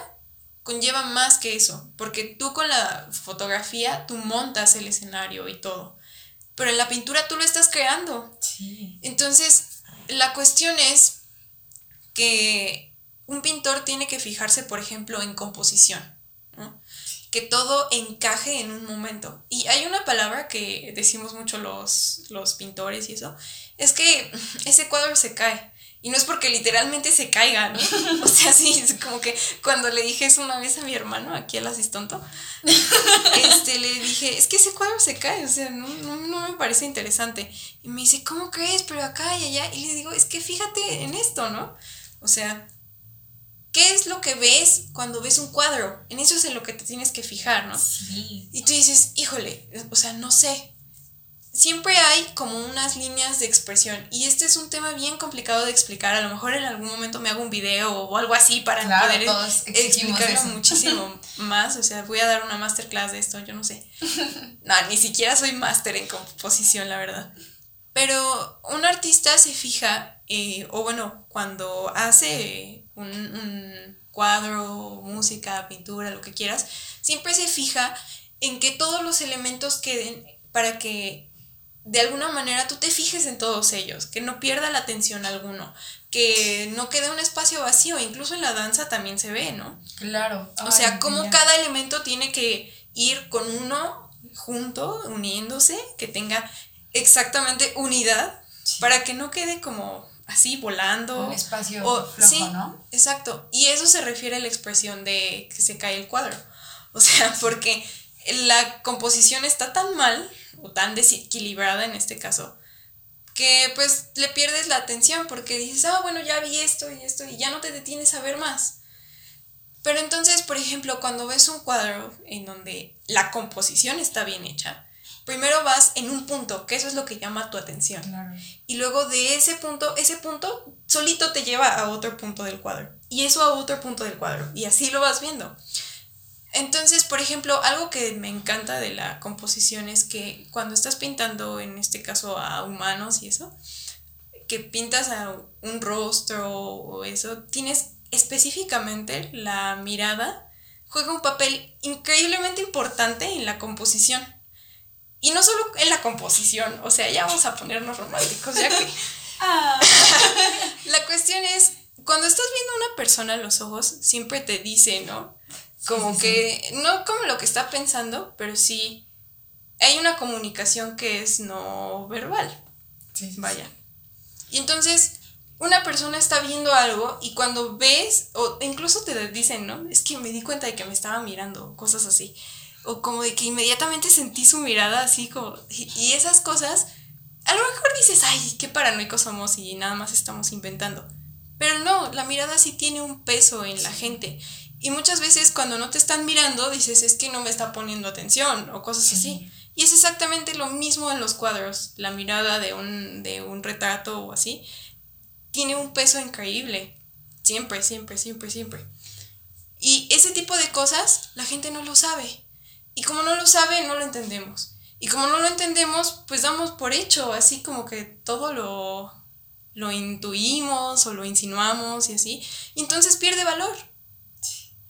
conlleva más que eso, porque tú con la fotografía tú montas el escenario y todo, pero en la pintura tú lo estás creando. Sí. Entonces, la cuestión es que un pintor tiene que fijarse, por ejemplo, en composición. Que todo encaje en un momento. Y hay una palabra que decimos mucho los, los pintores y eso, es que ese cuadro se cae. Y no es porque literalmente se caiga, ¿no? O sea, sí, es como que cuando le dije eso una vez a mi hermano, aquí al asistonto, este, le dije, es que ese cuadro se cae, o sea, no, no, no me parece interesante. Y me dice, ¿cómo crees? Pero acá y allá. Y le digo, es que fíjate en esto, ¿no? O sea, ¿qué es lo que ves cuando ves un cuadro? En eso es en lo que te tienes que fijar, ¿no? Sí. Y tú dices, híjole, o sea, no sé, siempre hay como unas líneas de expresión y este es un tema bien complicado de explicar. A lo mejor en algún momento me hago un video o algo así para poder explicarlo muchísimo más. O sea, voy a dar una masterclass de esto, yo no sé. No, ni siquiera soy máster en composición, la verdad. Pero un artista se fija, eh, o bueno, cuando hace un, un cuadro, música, pintura, lo que quieras, siempre se fija en que todos los elementos queden para que de alguna manera tú te fijes en todos ellos, que no pierda la atención alguno, que no quede un espacio vacío, incluso en la danza también se ve, ¿no? Claro. O sea, como cada elemento tiene que ir con uno junto, uniéndose, que tenga exactamente unidad, para que no quede como así volando. Un espacio o, flojo, sí, ¿no? Exacto. Y eso se refiere a la expresión de que se cae el cuadro. O sea, porque la composición está tan mal o tan desequilibrada en este caso, que pues le pierdes la atención porque dices, ah, bueno, ya vi esto y esto y ya no te detienes a ver más. Pero entonces, por ejemplo, cuando ves un cuadro en donde la composición está bien hecha, primero vas en un punto, que eso es lo que llama tu atención. Y luego de ese punto, ese punto solito te lleva a otro punto del cuadro. Y eso a otro punto del cuadro. Y así lo vas viendo. Entonces, por ejemplo, algo que me encanta de la composición es que cuando estás pintando, en este caso a humanos y eso, que pintas a un rostro o eso, tienes específicamente la mirada, juega un papel increíblemente importante en la composición. Y no solo en la composición, o sea, ya vamos a ponernos románticos, ya que... Ah. la cuestión es, cuando estás viendo a una persona a los ojos, siempre te dice, ¿no? Como que, no como lo que está pensando, pero sí hay una comunicación que es no verbal. Vaya. Y entonces, una persona está viendo algo y cuando ves, o incluso te dicen, ¿no? Es que me di cuenta de que me estaba mirando, cosas así. O como de que inmediatamente sentí su mirada así como... Y esas cosas, a lo mejor dices, ay, qué paranoicos somos y nada más estamos inventando. Pero no, la mirada sí tiene un peso en la gente. Y muchas veces cuando no te están mirando dices es que no me está poniendo atención o cosas así. Y es exactamente lo mismo en los cuadros. La mirada de un, de un retrato o así tiene un peso increíble. Siempre, siempre, siempre, siempre. Y ese tipo de cosas la gente no lo sabe. Y como no lo sabe, no lo entendemos. Y como no lo entendemos, pues damos por hecho, así como que todo lo, lo intuimos o lo insinuamos y así. Y entonces pierde valor.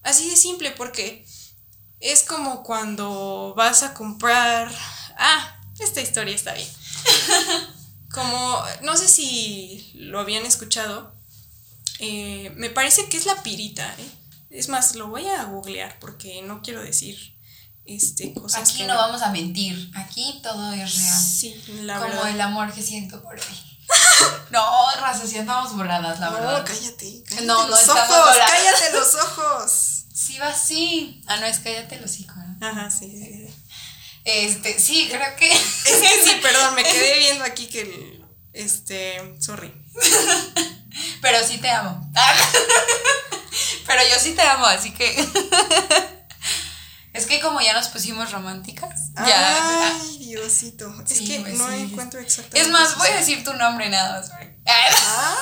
Así de simple, porque es como cuando vas a comprar... Ah, esta historia está bien. como, no sé si lo habían escuchado, eh, me parece que es la pirita. ¿eh? Es más, lo voy a googlear porque no quiero decir este, cosas. Aquí no, vamos a mentir, aquí todo es real. Sí, la Como el amor que siento por ti. No, raza, si andamos voladas, la verdad. No, cállate. cállate no, los no ojos, cállate los ojos. Sí, va así. Ah, no, es cállate los hijos. Ajá, sí, sí, sí. Este, sí, creo que. Es que sí, perdón, me quedé viendo aquí que el. Este, sorry. Pero sí te amo. Pero yo sí te amo, así que. Es que como ya nos pusimos románticas. Ya. Ay, Diosito. es que pues no encuentro exactamente. Es más, voy a decir tu nombre nada más. Ah,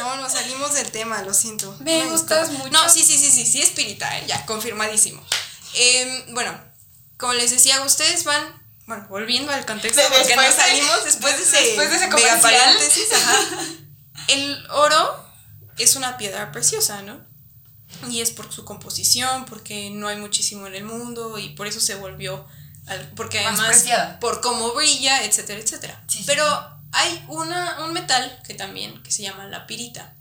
no, nos salimos del tema, lo siento. Me, gustas mucho. No, sí, sí, sí, sí, sí, espírita, ¿eh? ya, confirmadísimo. Em, bueno, como les decía, ustedes van, bueno, volviendo al contexto, porque nos salimos después de, ese, después de ese mega paréntesis, El oro es una piedra preciosa, ¿no? Y es por su composición, porque no hay muchísimo en el mundo y por eso se volvió, porque además por cómo brilla, etcétera, etcétera. Pero hay una, un metal que también, que se llama la pirita,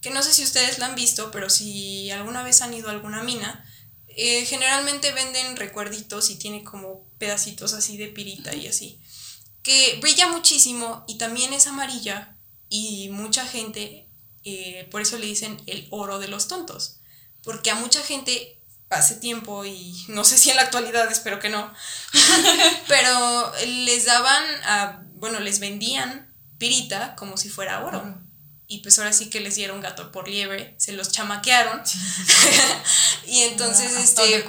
que no sé si ustedes la han visto, pero si alguna vez han ido a alguna mina, eh, generalmente venden recuerditos y tiene como pedacitos así de pirita y así, que brilla muchísimo y también es amarilla y mucha gente, eh, por eso le dicen el oro de los tontos, porque a mucha gente hace tiempo y no sé si en la actualidad, espero que no, pero les daban, a, bueno, les vendían pirita como si fuera oro. Y pues ahora sí que les dieron gato por liebre, se los chamaquearon. y entonces, este,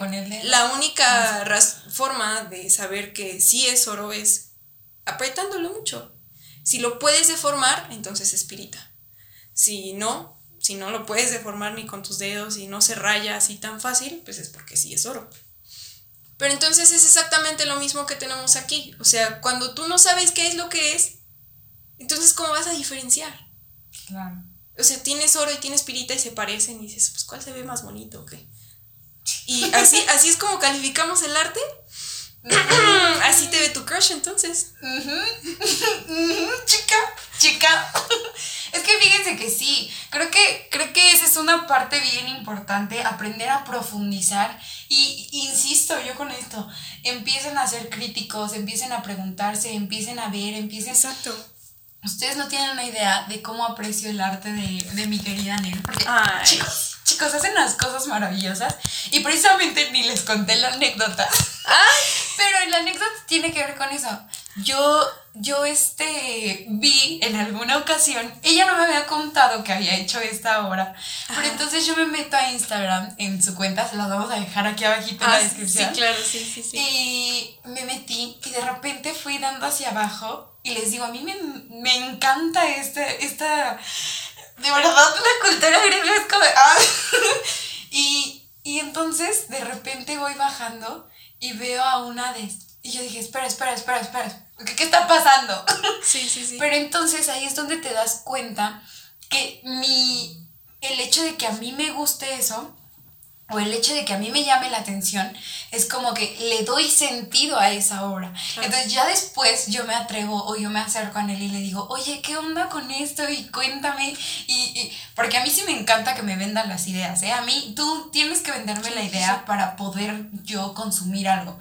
la única forma de saber que sí es oro es apretándolo mucho. Si lo puedes deformar, entonces es pirita. Si no, si no lo puedes deformar ni con tus dedos y no se raya así tan fácil, pues es porque sí es oro. Pero entonces es exactamente lo mismo que tenemos aquí. O sea, cuando tú no sabes qué es lo que es, entonces ¿cómo vas a diferenciar? Claro. O sea, tienes oro y tienes pirita y se parecen y dices, pues ¿cuál se ve más bonito o qué? Y así, así es como calificamos el arte. Así te ve tu crush entonces. chica, chica. Es que fíjense que sí, creo que, creo que esa es una parte bien importante, aprender a profundizar. Y insisto yo con esto, empiecen a ser críticos, empiecen a preguntarse, empiecen a ver, empiecen... Exacto Ustedes no tienen una idea de cómo aprecio el arte de, mi querida Nel. Porque, chicos, chicos, hacen unas cosas maravillosas. Y precisamente ni les conté la anécdota. Pero la anécdota tiene que ver con eso. Yo, yo este, vi en alguna ocasión, ella no me había contado que había hecho esta obra, pero entonces yo me meto a Instagram en su cuenta, se las vamos a dejar aquí abajito en la ah, descripción. Sí, claro, sí, sí, sí. Y me metí y de repente fui dando hacia abajo y les digo, a mí me, encanta este, esta, de verdad, la cultura griega es como, ah. y, y entonces de repente voy bajando y veo a una de, y yo dije, espera, espera, espera, espera, ¿qué, qué está pasando? Sí, sí, sí. Pero entonces ahí es donde te das cuenta que mi, el hecho de que a mí me guste eso, o el hecho de que a mí me llame la atención, es como que le doy sentido a esa obra. Entonces ya después yo me atrevo o yo me acerco a él y le digo, oye, ¿qué onda con esto? Y cuéntame. Y, porque a mí sí me encanta que me vendan las ideas, ¿eh? A mí tú tienes que venderme la idea para poder yo consumir algo.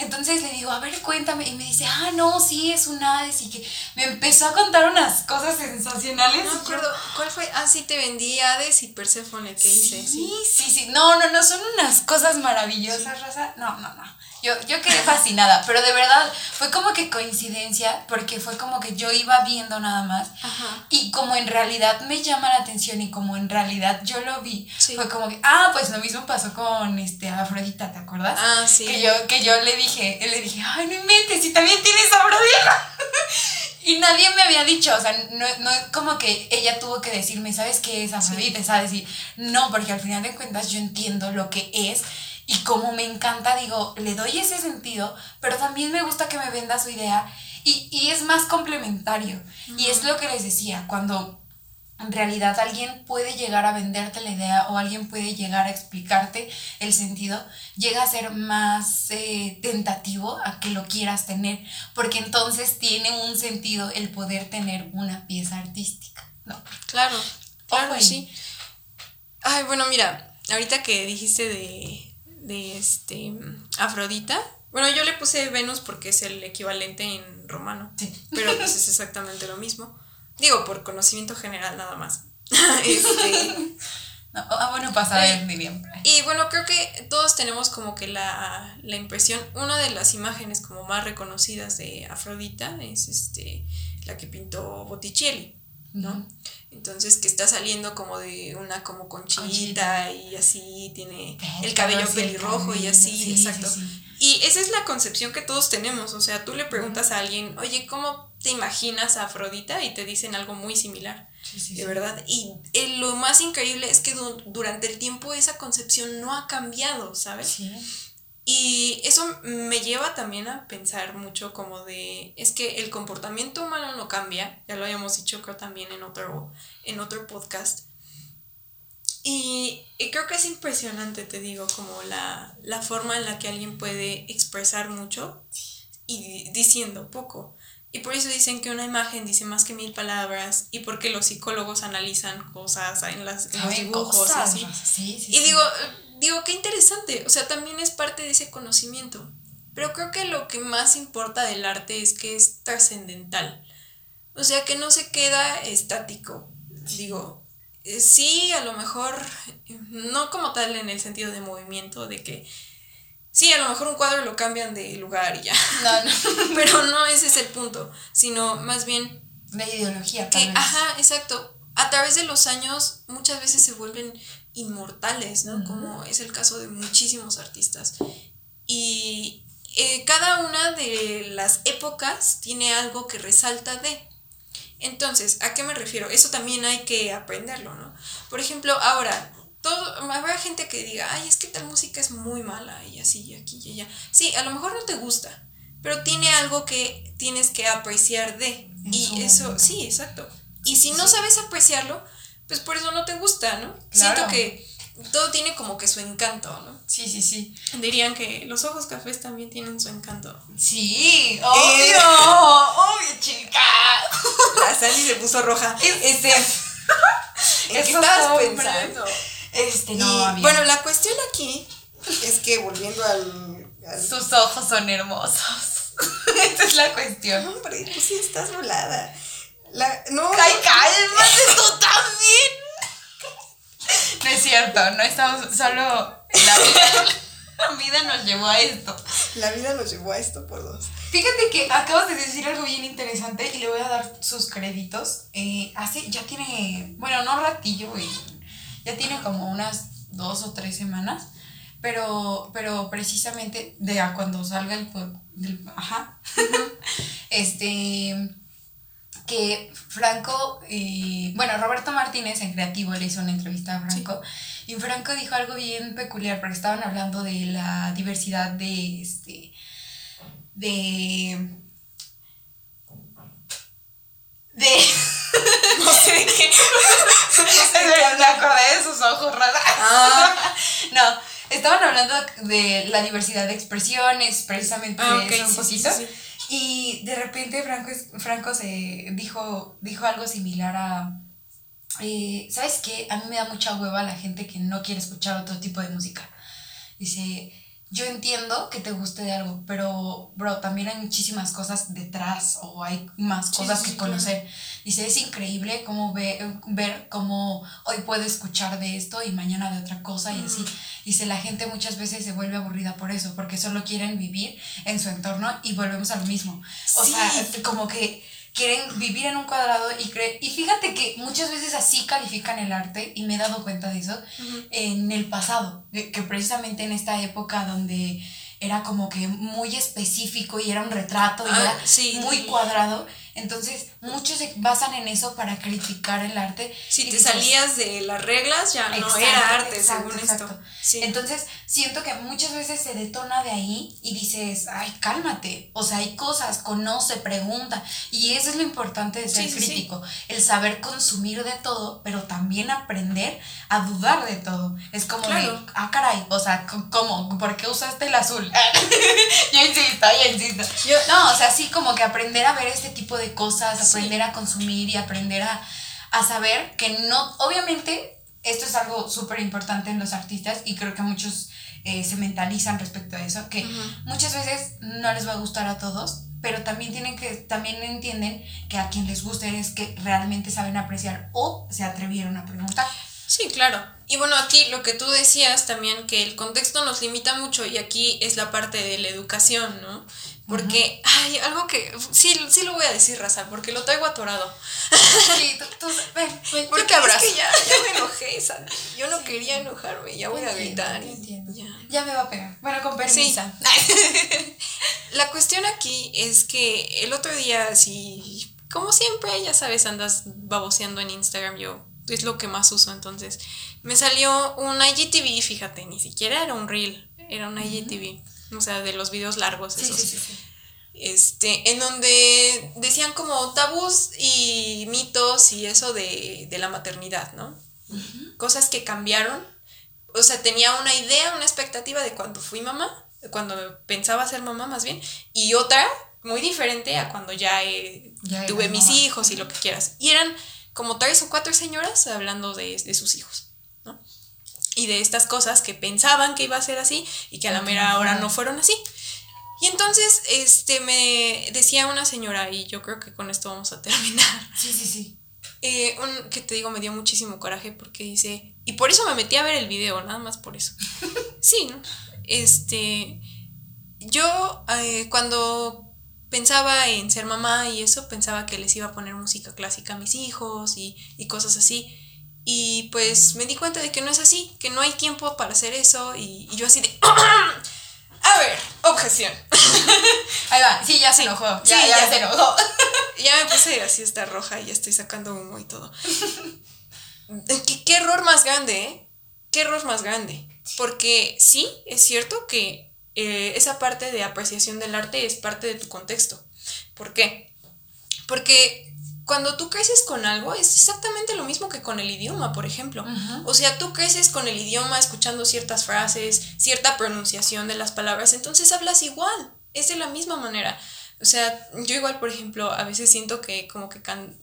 Entonces le digo, a ver, cuéntame. Y me dice, ah, no, sí, es un Hades. Y que me empezó a contar unas cosas sensacionales. No me acuerdo, ¿cuál fue? Ah, sí, te vendí Hades y Persephone, ¿qué hice? Sí, sí, sí. No, no, no, son unas cosas maravillosas, Rosa. No, no, no. Yo, yo quedé fascinada, pero de verdad fue como que coincidencia, porque fue como que yo iba viendo nada más. Y como en realidad me llama la atención y como en realidad yo lo vi, fue como que, ah, pues lo mismo pasó con este Afrodita, ¿te acuerdas? Ah, sí. Que yo, que yo le dije, le dije, ay, no inventes, y también tienes Afrodita. y nadie me había dicho, o sea, no, no es como que ella tuvo que decirme, ¿sabes qué es Afrodita? ¿Sabes? Y no, porque al final de cuentas yo entiendo lo que es y como me encanta, digo, le doy ese sentido, pero también me gusta que me venda su idea y, es más complementario. Y es lo que les decía, cuando en realidad alguien puede llegar a venderte la idea o alguien puede llegar a explicarte el sentido, llega a ser más eh, tentativo a que lo quieras tener, porque entonces tiene un sentido el poder tener una pieza artística. ¿no? Claro, claro, sí. Ay, bueno, mira, ahorita que dijiste de, de este Afrodita. Bueno, yo le puse Venus porque es el equivalente en romano, pero pues es exactamente lo mismo. Digo, por conocimiento general nada más. este, ah, bueno, pasa eh, bien. Y bueno, creo que todos tenemos como que la, la, impresión, una de las imágenes como más reconocidas de Afrodita es este, la que pintó Botticelli, ¿no? Entonces que está saliendo como de una como conchita, y así tiene el cabello pelirrojo y así, exacto. Y esa es la concepción que todos tenemos, o sea, tú le preguntas a alguien, oye, ¿cómo te imaginas a Afrodita? Y te dicen algo muy similar, de verdad. Y eh, lo más increíble es que durante el tiempo esa concepción no ha cambiado, ¿sabes? Sí. Y eso me lleva también a pensar mucho como de, es que el comportamiento humano no cambia, ya lo habíamos dicho creo también en otro, en otro podcast. Y, creo que es impresionante, te digo, como la, la forma en la que alguien puede expresar mucho y diciendo poco. Y por eso dicen que una imagen dice más que mil palabras y porque los psicólogos analizan cosas en, las, los dibujos así. y digo, digo, qué interesante, o sea, también es parte de ese conocimiento. Pero creo que lo que más importa del arte es que es trascendental. O sea, que no se queda estático. Digo, eh, sí, a lo mejor, no como tal en el sentido de movimiento, de que sí, a lo mejor un cuadro lo cambian de lugar y ya. No, no. Pero no ese es el punto, sino más bien... De ideología. Que, ajá, exacto. A través de los años muchas veces se vuelven inmortales, ¿no? Como es el caso de muchísimos artistas. Y eh, cada una de las épocas tiene algo que resalta de. Entonces, ¿a qué me refiero? Eso también hay que aprenderlo, ¿no? Por ejemplo, ahora, todo, habrá gente que diga, ay, es que tal música es muy mala, y así, y aquí, y allá. Sí, a lo mejor no te gusta, pero tiene algo que tienes que apreciar de. y eso, sí, exacto. Y si no sabes apreciarlo, pues por eso no te gusta, ¿no? Siento que todo tiene como que su encanto, ¿no? Sí, sí, sí. Dirían que los ojos cafés también tienen su encanto. Sí, eh, obvio, obvio, chica. La Sandy se puso roja. Este, ¿En qué estabas pensando? Este, no, Bueno, la cuestión aquí es que volviendo al, Sus ojos son hermosos. Esa es la cuestión. Hombre, tú sí estás volada. La, no. Ay, cálmate tú también. No es cierto, no estamos solo la vida, la vida nos llevó a esto. La vida nos llevó a esto por dos. Fíjate que acabas de decir algo bien interesante y le voy a dar sus créditos. Eh, hace, ya tiene, bueno, no ratillo, ya tiene como unas dos o tres semanas, pero, pero precisamente de a cuando salga el, del, ajá, este, que Franco, y, bueno, Roberto Martínez en Creativo le hizo una entrevista a Franco y Franco dijo algo bien peculiar porque estaban hablando de la diversidad de, este, de, de, no sé de qué, me acordé de sus ojos raros. Ah. no, estaban hablando de la diversidad de expresiones, precisamente ah, eso un poquito. Y de repente Franco, Franco se dijo, dijo algo similar a, eh, ¿sabes qué? A mí me da mucha hueva la gente que no quiere escuchar otro tipo de música. Dice, yo entiendo que te guste de algo, pero, bro, también hay muchísimas cosas detrás o hay más cosas que conocer. Dice, es increíble cómo ve, ver cómo hoy puedo escuchar de esto y mañana de otra cosa y así. Dice, la gente muchas veces se vuelve aburrida por eso, porque solo quieren vivir en su entorno y volvemos a lo mismo. O sea, como que quieren vivir en un cuadrado y creen... Y fíjate que muchas veces así califican el arte, y me he dado cuenta de eso, en el pasado, que precisamente en esta época donde era como que muy específico y era un retrato y ah, era muy cuadrado. Entonces, muchos se basan en eso para criticar el arte. Si te salías de las reglas, ya no era arte, según esto. Entonces, siento que muchas veces se detona de ahí y dices, ay, cálmate. O sea, hay cosas, conoce, pregunta. Y eso es lo importante de ser crítico. El saber consumir de todo, pero también aprender a dudar de todo. Es como de, ah, caray, o sea, ¿cómo? ¿Por qué usaste el azul? yo insisto, yo insisto. Yo, no, o sea, sí, como que aprender a ver este tipo de cosas, aprender a consumir y aprender a, saber que no, obviamente, esto es algo súper importante en los artistas y creo que muchos eh, se mentalizan respecto a eso, que muchas veces no les va a gustar a todos, pero también tienen que, también entienden que a quien les guste es que realmente saben apreciar o se atrevieron a preguntar. Sí, claro. Y bueno, aquí lo que tú decías también, que el contexto nos limita mucho y aquí es la parte de la educación, ¿no? Porque hay algo que sí, sí lo voy a decir, Raza, porque lo traigo atorado. Sí, tú, tú ven, ven, porque es que ya, ya me enojé, Sandy. Yo no quería enojarme, ya voy a gritar. entiendo. Ya. ya. me va a pegar. Bueno, con permiso. La cuestión aquí es que el otro día, sí, como siempre, ya sabes, andas baboseando en Instagram, yo es lo que más uso, entonces me salió un IGTV, fíjate, ni siquiera era un reel, era un IGTV o sea, de los videos largos esos. Sí, sí, sí, este, en donde decían como tabús y mitos y eso de, la maternidad, ¿no? Cosas que cambiaron. O sea, tenía una idea, una expectativa de cuando fui mamá, cuando pensaba ser mamá más bien, y otra muy diferente a cuando ya, tuve mis hijos y lo que quieras. Y eran como tres o cuatro señoras hablando de, de sus hijos, ¿no? y de estas cosas que pensaban que iba a ser así y que a la mera hora no fueron así. Y entonces, este, me decía una señora, y yo creo que con esto vamos a terminar. Sí, sí, sí. Eh, un, que te digo, me dio muchísimo coraje porque dice, y por eso me metí a ver el video, nada más por eso. sí, ¿no? Este, yo eh, cuando pensaba en ser mamá y eso, pensaba que les iba a poner música clásica a mis hijos y, y cosas así. Y pues me di cuenta de que no es así, que no hay tiempo para hacer eso y, y yo así de... A ver, objeción. Ahí va, sí, ya se enojó. Ya, Sí, ya, ya. se enojó. Ya me puse así, está roja y ya estoy sacando humo y todo. ¿Qué, qué error más grande, ¿eh? ¿Qué error más grande? Porque sí, es cierto que eh, esa parte de apreciación del arte es parte de tu contexto. ¿Por qué? Porque cuando tú creces con algo es exactamente lo mismo que con el idioma, por ejemplo. O sea, tú creces con el idioma escuchando ciertas frases, cierta pronunciación de las palabras, entonces hablas igual, es de la misma manera. O sea, yo igual, por ejemplo, a veces siento que como que can-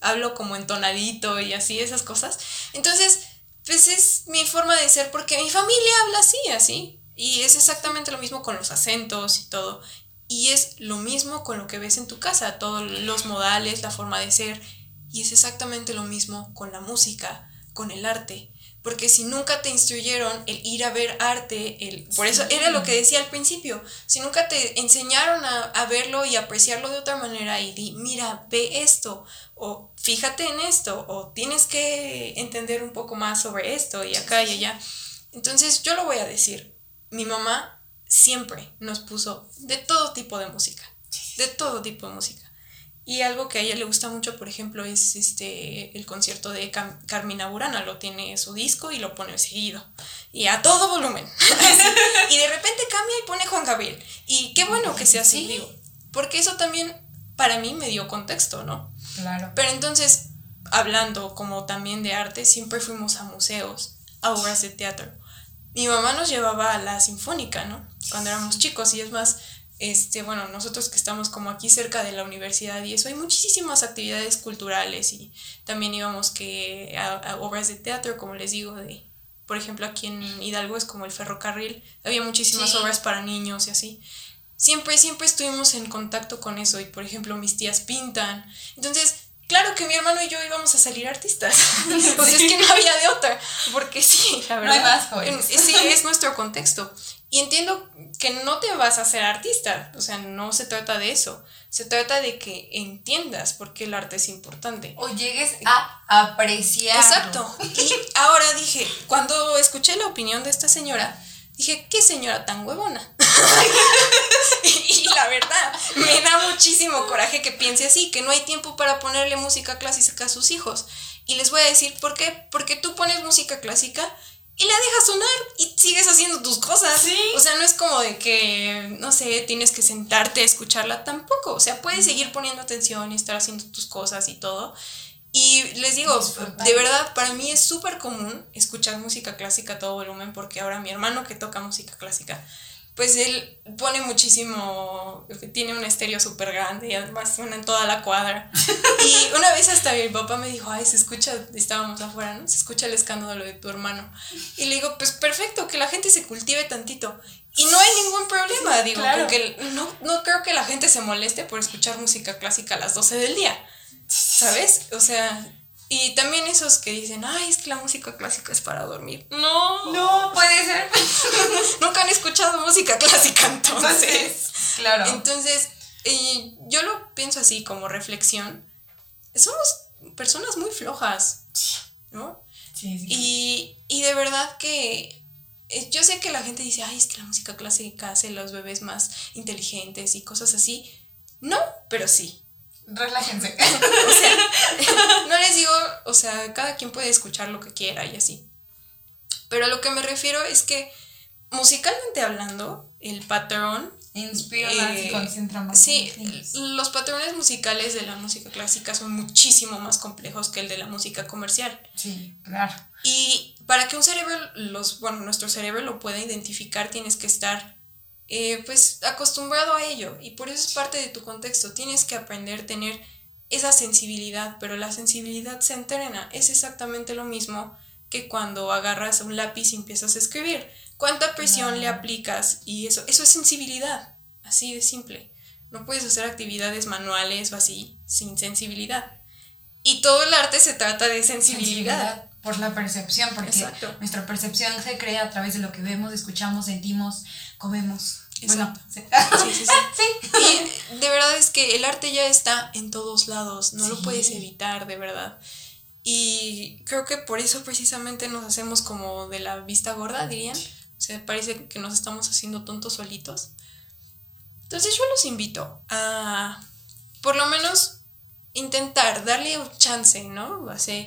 hablo como entonadito y así, esas cosas. Entonces, pues es mi forma de ser porque mi familia habla así, así. Y es exactamente lo mismo con los acentos y todo. Y es lo mismo con lo que ves en tu casa, todos los modales, la forma de ser. Y es exactamente lo mismo con la música, con el arte. Porque si nunca te instruyeron el ir a ver arte, el, por eso era lo que decía al principio, si nunca te enseñaron a, a verlo y apreciarlo de otra manera y di, mira, ve esto, o fíjate en esto, o tienes que entender un poco más sobre esto y acá y allá. Entonces yo lo voy a decir, mi mamá siempre nos puso de todo tipo de música, de todo tipo de música. Y algo que a ella le gusta mucho, por ejemplo, es este el concierto de Cam- Carmina Burana. Lo tiene su disco y lo pone seguido. Y a todo volumen. Y de repente cambia y pone Juan Gabriel. Y qué bueno que sea así, Sí. digo. Porque eso también para mí me dio contexto, ¿no? Claro. Pero entonces, hablando como también de arte, siempre fuimos a museos, a obras de teatro. Mi mamá nos llevaba a la sinfónica, ¿no? Cuando éramos chicos y es más, este, bueno, nosotros que estamos como aquí cerca de la universidad y eso, hay muchísimas actividades culturales y también íbamos que a, a obras de teatro, como les digo, de, por ejemplo, aquí en Hidalgo es como el ferrocarril, había muchísimas Sí. obras para niños y así. Siempre, siempre estuvimos en contacto con eso y, por ejemplo, mis tías pintan. Entonces, claro que mi hermano y yo íbamos a salir artistas. o sea, es que no había de otra. Porque sí, la No verdad. hay más, jóvenes. en- Sí, es nuestro contexto. Y entiendo que no te vas a hacer artista. O sea, no se trata de eso. Se trata de que entiendas por qué el arte es importante. O llegues a apreciar. Exacto. Y ahora dije, cuando escuché la opinión de esta señora, dije, qué señora tan huevona. y, y la verdad, me da muchísimo coraje que piense así, que no hay tiempo para ponerle música clásica a sus hijos. Y les voy a decir por qué. Porque tú pones música clásica y la dejas sonar y sigues haciendo tus cosas. Sí. O sea, no es como de que, no sé, tienes que sentarte a escucharla tampoco. O sea, puedes seguir poniendo atención y estar haciendo tus cosas y todo. Y les digo, de verdad, para mí es súper común escuchar música clásica a todo volumen porque ahora mi hermano que toca música clásica, pues él pone muchísimo, tiene un estéreo súper grande y además suena en toda la cuadra. Y una vez hasta mi papá me dijo, ay, se escucha, estábamos afuera, ¿no? Se escucha el escándalo de tu hermano. Y le digo, pues perfecto, que la gente se cultive tantito. Y no hay ningún problema, digo, claro. porque no, no creo que la gente se moleste por escuchar música clásica a las 12 del día. ¿Sabes? O sea, y también esos que dicen, ay, es que la música clásica es para dormir. No, No, puede ser. nunca han escuchado música clásica entonces. Entonces, claro. Entonces, eh, yo lo pienso así como reflexión. Somos personas muy flojas, ¿no? sí, sí. Y, y de verdad que eh, yo sé que la gente dice, ay, es que la música clásica hace a los bebés más inteligentes y cosas así. No, pero sí. Relájense. O sea, no les digo, o sea, cada quien puede escuchar lo que quiera y así. Pero a lo que me refiero es que musicalmente hablando, el patrón, Inspira más y Eh, concentra más. sí, los patrones musicales de la música clásica son muchísimo más complejos que el de la música comercial. Sí, claro. Y para que un cerebro, los, bueno, nuestro cerebro lo pueda identificar, tienes que estar eh, pues acostumbrado a ello. Y por eso es parte de tu contexto. Tienes que aprender a tener esa sensibilidad, pero la sensibilidad se entrena. Es exactamente lo mismo que cuando agarras un lápiz y empiezas a escribir. ¿Cuánta presión le aplicas? Y eso, eso es sensibilidad. así de simple. No puedes hacer actividades manuales o así sin sensibilidad. Y todo el arte se trata de sensibilidad. por la percepción, porque Exacto. nuestra percepción se crea a través de lo que vemos, escuchamos, sentimos, comemos. Bueno, sí. Sí, sí, sí. Y de verdad es que el arte ya está en todos lados, no lo puedes evitar, de verdad. Y creo que por eso precisamente nos hacemos como de la vista gorda, dirían. O sea, parece que nos estamos haciendo tontos solitos. Entonces yo los invito a, por lo menos, intentar darle un chance, ¿no? Sea,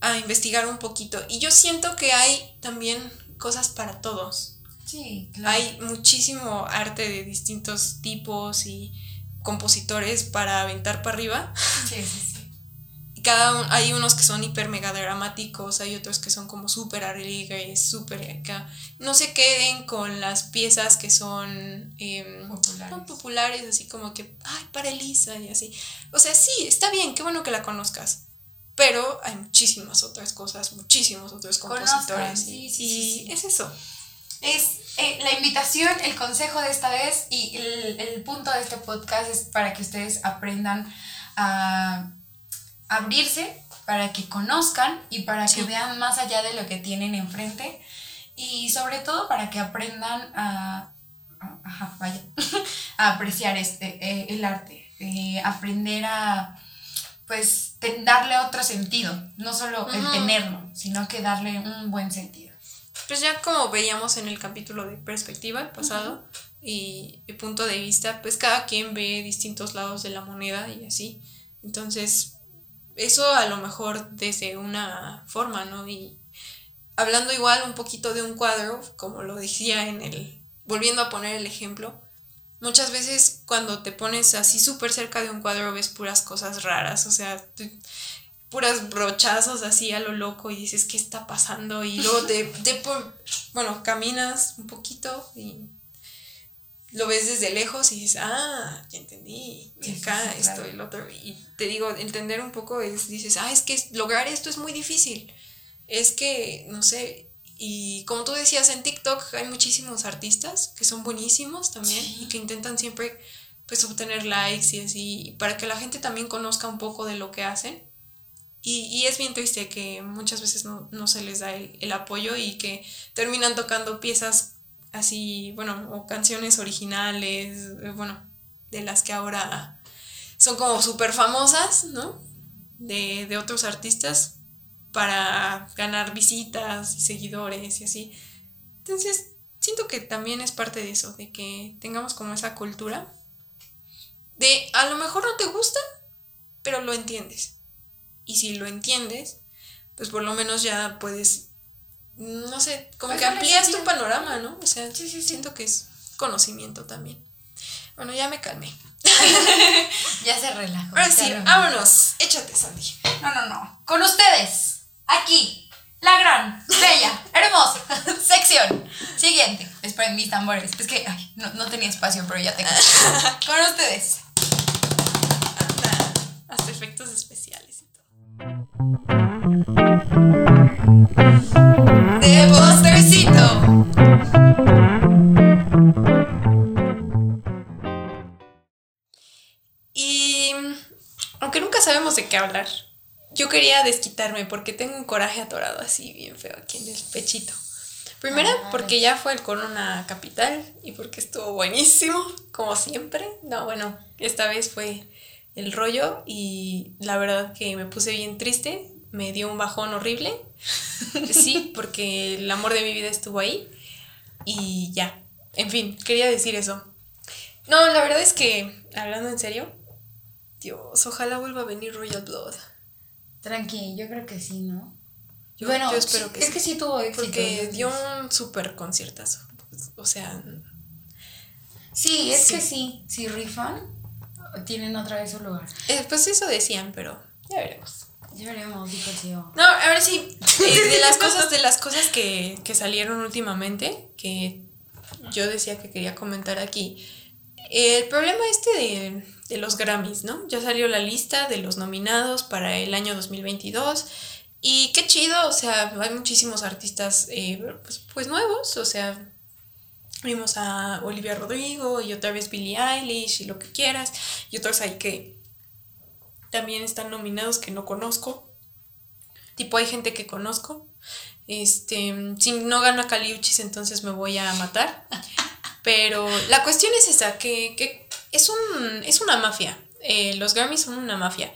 a investigar un poquito. Y yo siento que hay también cosas para todos. Sí, claro. Hay muchísimo arte de distintos tipos y compositores para aventar para arriba. Sí, sí, sí. Cada uno, hay unos que son hiper mega dramáticos, hay otros que son como súper alegres, súper acá. No se queden con las piezas que son em, Populares. populares, así como que, ay, para Elisa y así. O sea, sí, está bien, qué bueno que la conozcas. Pero hay muchísimas otras cosas, muchísimos otros Conozcan, compositores. sí, y sí, y sí. es eso. Es eh, la invitación, el consejo de esta vez y el, el punto de este podcast es para que ustedes aprendan a abrirse, para que conozcan y para Sí. que vean más allá de lo que tienen enfrente y sobre todo para que aprendan a, a- ajá, vaya, a apreciar este, eh, el arte, eh, aprender a pues darle otro sentido, no solo el tenerlo, sino que darle un buen sentido. Pues ya como veíamos en el capítulo de perspectiva el pasado y el punto de vista, pues cada quien ve distintos lados de la moneda y así. Entonces, eso a lo mejor desde una forma, ¿no? Y hablando igual un poquito de un cuadro, como lo decía en el, volviendo a poner el ejemplo, muchas veces cuando te pones así súper cerca de un cuadro ves puras cosas raras, o sea, tú- puras brochazos así a lo loco y dices, ¿qué está pasando? Y luego te, te bueno, caminas un poquito y lo ves desde lejos y dices, ah, ya entendí, y acá sí, esto claro. y lo otro. Y te digo, entender un poco es, dices, ah, es que lograr esto es muy difícil. Es que, no sé, y como tú decías, en TikTok hay muchísimos artistas que son buenísimos también Sí. y que intentan siempre pues obtener likes y así, para que la gente también conozca un poco de lo que hacen. Y, y es bien triste que muchas veces no, no se les da el, apoyo y que terminan tocando piezas así, bueno, o canciones originales, eh, bueno, de las que ahora son como súper famosas, ¿no? De, de otros artistas para ganar visitas y seguidores y así. Entonces, siento que también es parte de eso, de que tengamos como esa cultura de a lo mejor no te gusta, pero lo entiendes. Y si lo entiendes, pues por lo menos ya puedes, no sé, como Pues que amplías tu panorama, ¿no? O sea, Sí, sí, sí. siento que es conocimiento también. Bueno, ya me calmé. Ya se relajó. Ahora sí, vámonos. Échate, Sandy. No, no, no. Con ustedes, aquí, la gran, bella, hermosa sección. Siguiente. Esperen mis tambores. Es que ay, no, no tenía espacio, pero ya tengo. Con ustedes. Hasta efectos especiales. De. Y aunque nunca sabemos de qué hablar, yo quería desquitarme porque tengo un coraje atorado así bien feo aquí en el pechito. Primera, Ah, porque ya fue el Corona Capital y porque estuvo buenísimo, como siempre. No, bueno, esta vez fue el rollo y la verdad que me puse bien triste, me dio un bajón horrible. Sí, porque el amor de mi vida estuvo ahí y ya. En fin, quería decir eso. No, la verdad es que, hablando en serio, Dios, ojalá vuelva a venir Royal Blood. Tranqui, yo creo que sí, ¿no? Yo- bueno, yo espero que es sí. que sí tuvo éxito. Porque dio un súper conciertazo. O sea, Sí, es Sí. que sí. Si rifan, tienen otra vez su lugar. eh, pues eso decían, pero ya veremos. Ya veremos, dijo el. No, ahora sí, eh, de las cosas, de las cosas que, que salieron últimamente, que yo decía que quería comentar aquí. El problema este de, de los Grammys, ¿no? Ya salió la lista de los nominados para el año 2022. Y qué chido, o sea, hay muchísimos artistas eh, pues, pues nuevos, o sea, Vimos a Olivia Rodrigo y otra vez Billie Eilish y lo que quieras. Y otros hay que también están nominados que no conozco. Tipo, hay gente que conozco. Este, si no gana Caliuchis, entonces me voy a matar. Pero la cuestión es esa, que, es, un, es una mafia. Eh, los Grammys son una mafia.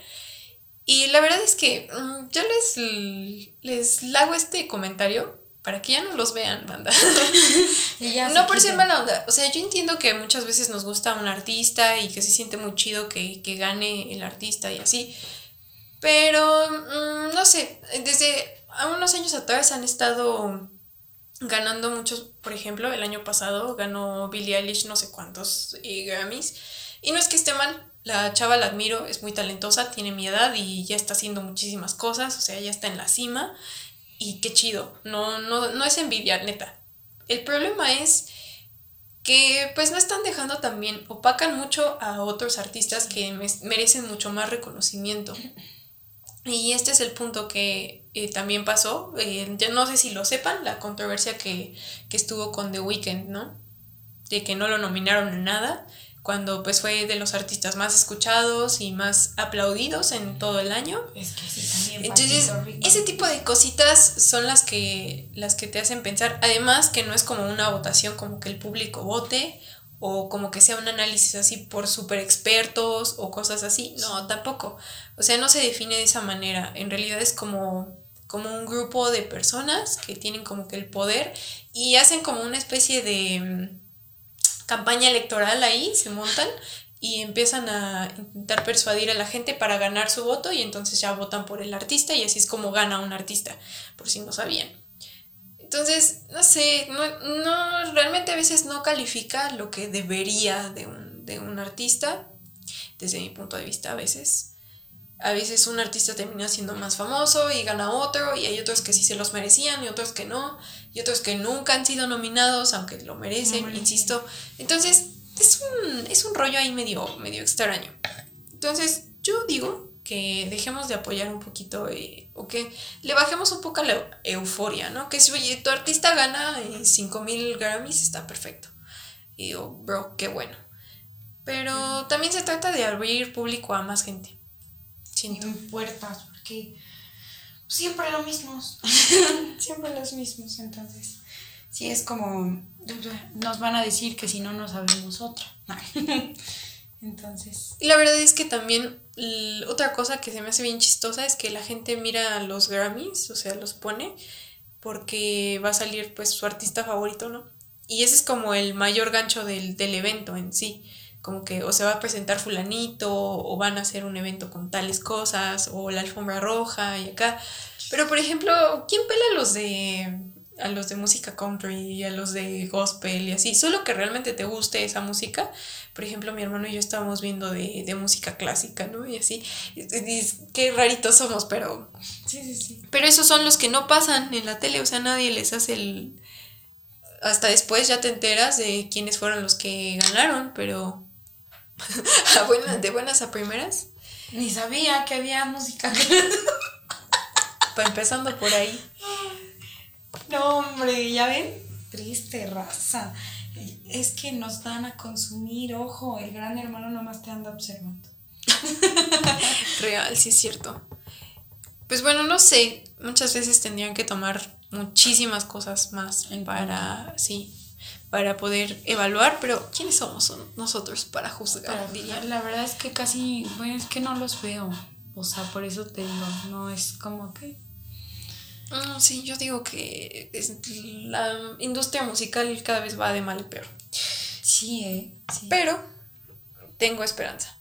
Y la verdad es que mm, yo les, les hago este comentario para que ya no los vean, banda. no por ser mala onda. O sea, yo entiendo que muchas veces nos gusta un artista y que se siente muy chido que, gane el artista y así. Pero, mm, no sé, desde unos años atrás han estado ganando muchos, por ejemplo, el año pasado ganó Billie Eilish no sé cuántos eh, Grammys. Y no es que esté mal, la chava la admiro, es muy talentosa, tiene mi edad y ya está haciendo muchísimas cosas, o sea, ya está en la cima y qué chido, no, no, no es envidiar, neta. El problema es que pues no están dejando también, opacan mucho a otros artistas que merecen mucho más reconocimiento. Y este es el punto que eh, también pasó, eh, ya no sé si lo sepan, la controversia que, que estuvo con The Weeknd, ¿no? De que no lo nominaron en nada cuando pues fue de los artistas más escuchados y más aplaudidos en todo el año. Es que sí, también Entonces, ese tipo de cositas son las que, las que te hacen pensar. Además que no es como una votación como que el público vote o como que sea un análisis así por super expertos o cosas así. No, tampoco. O sea, no se define de esa manera. En realidad es como como un grupo de personas que tienen como que el poder y hacen como una especie de campaña electoral ahí, se montan y empiezan a intentar persuadir a la gente para ganar su voto y entonces ya votan por el artista y así es como gana un artista, por si no sabían. Entonces, no sé, no, realmente a veces no califica lo que debería de un, de un artista, desde mi punto de vista a veces a veces un artista termina siendo más famoso y gana otro, y hay otros que sí se los merecían y otros que no, y otros que nunca han sido nominados, aunque lo merecen, insisto. Entonces, es un, es un rollo ahí medio, medio extraño. Entonces, yo digo que dejemos de apoyar un poquito eh, o que le bajemos un poco a la euforia, ¿no? Que si tu artista gana 5000 Grammys, está perfecto. Y digo, bro, qué bueno. Pero también se trata de abrir público a más gente en puertas, porque siempre lo mismos, siempre los mismos, entonces, sí es como, nos van a decir que si no, nos sabemos otra. entonces. Y la verdad es que también otra cosa que se me hace bien chistosa es que la gente mira los Grammys, o sea, los pone porque va a salir pues su artista favorito, ¿no? Y ese es como el mayor gancho del, del evento en sí como que o se va a presentar fulanito o van a hacer un evento con tales cosas o la alfombra roja y acá. Pero por ejemplo, ¿quién pela a los de a los de música country y a los de gospel y así? Solo que realmente te guste esa música. Por ejemplo, mi hermano y yo estábamos viendo de, de música clásica, ¿no? Y así, qué raritos somos, pero... Sí, sí, sí. Pero esos son los que no pasan en la tele, o sea, nadie les hace el... Hasta después ya te enteras de quiénes fueron los que ganaron, pero de buenas a primeras. Ni sabía que había música. Para empezando por ahí. No, hombre, ¿ya ven? Triste raza. Es que nos dan a consumir, ojo, el gran hermano nomás te anda observando. Real, sí es cierto. Pues bueno, no sé, muchas veces tendrían que tomar muchísimas cosas más para, sí, para poder evaluar, pero ¿quiénes somos nosotros para juzgar? La verdad es que casi, bueno, es que no los veo. O sea, por eso te digo, no es como que... Mm, sí, yo digo que la industria musical cada vez va de mal y peor. Sí, eh. Pero tengo esperanza.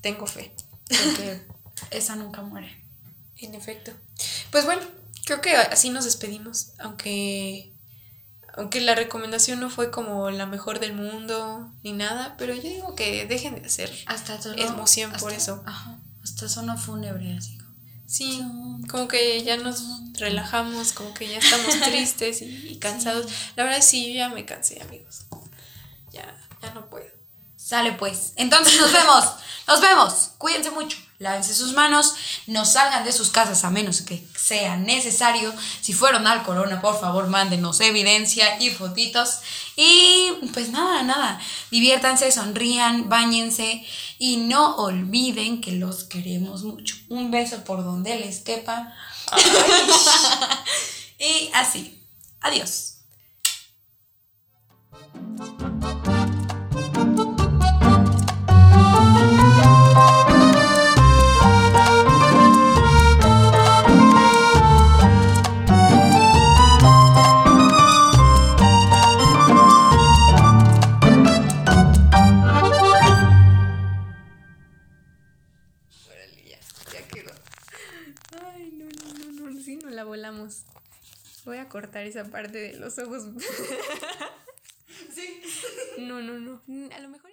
Tengo fe. Porque esa nunca muere. En efecto. Pues bueno, creo que así nos despedimos. Aunque aunque la recomendación no fue como la mejor del mundo ni nada, pero yo digo que dejen de hacer hasta emoción por eso. Ajá, hasta sonó fúnebre, así como. Sí, como que ya nos relajamos, como que ya estamos tristes y, cansados. La verdad sí, yo ya me cansé, amigos. Ya, ya no puedo. Sale pues. Entonces nos vemos. Nos vemos. Cuídense mucho. lávense sus manos, no salgan de sus casas a menos que sea necesario. Si fueron al corona, por favor, mándenos evidencia y fotitos. Y pues nada, nada, diviértanse, sonrían, bañense y no olviden que los queremos mucho. Un beso por donde les quepa. y así, adiós. Voy a cortar esa parte de los ojos. sí. No, no, no. A lo mejor.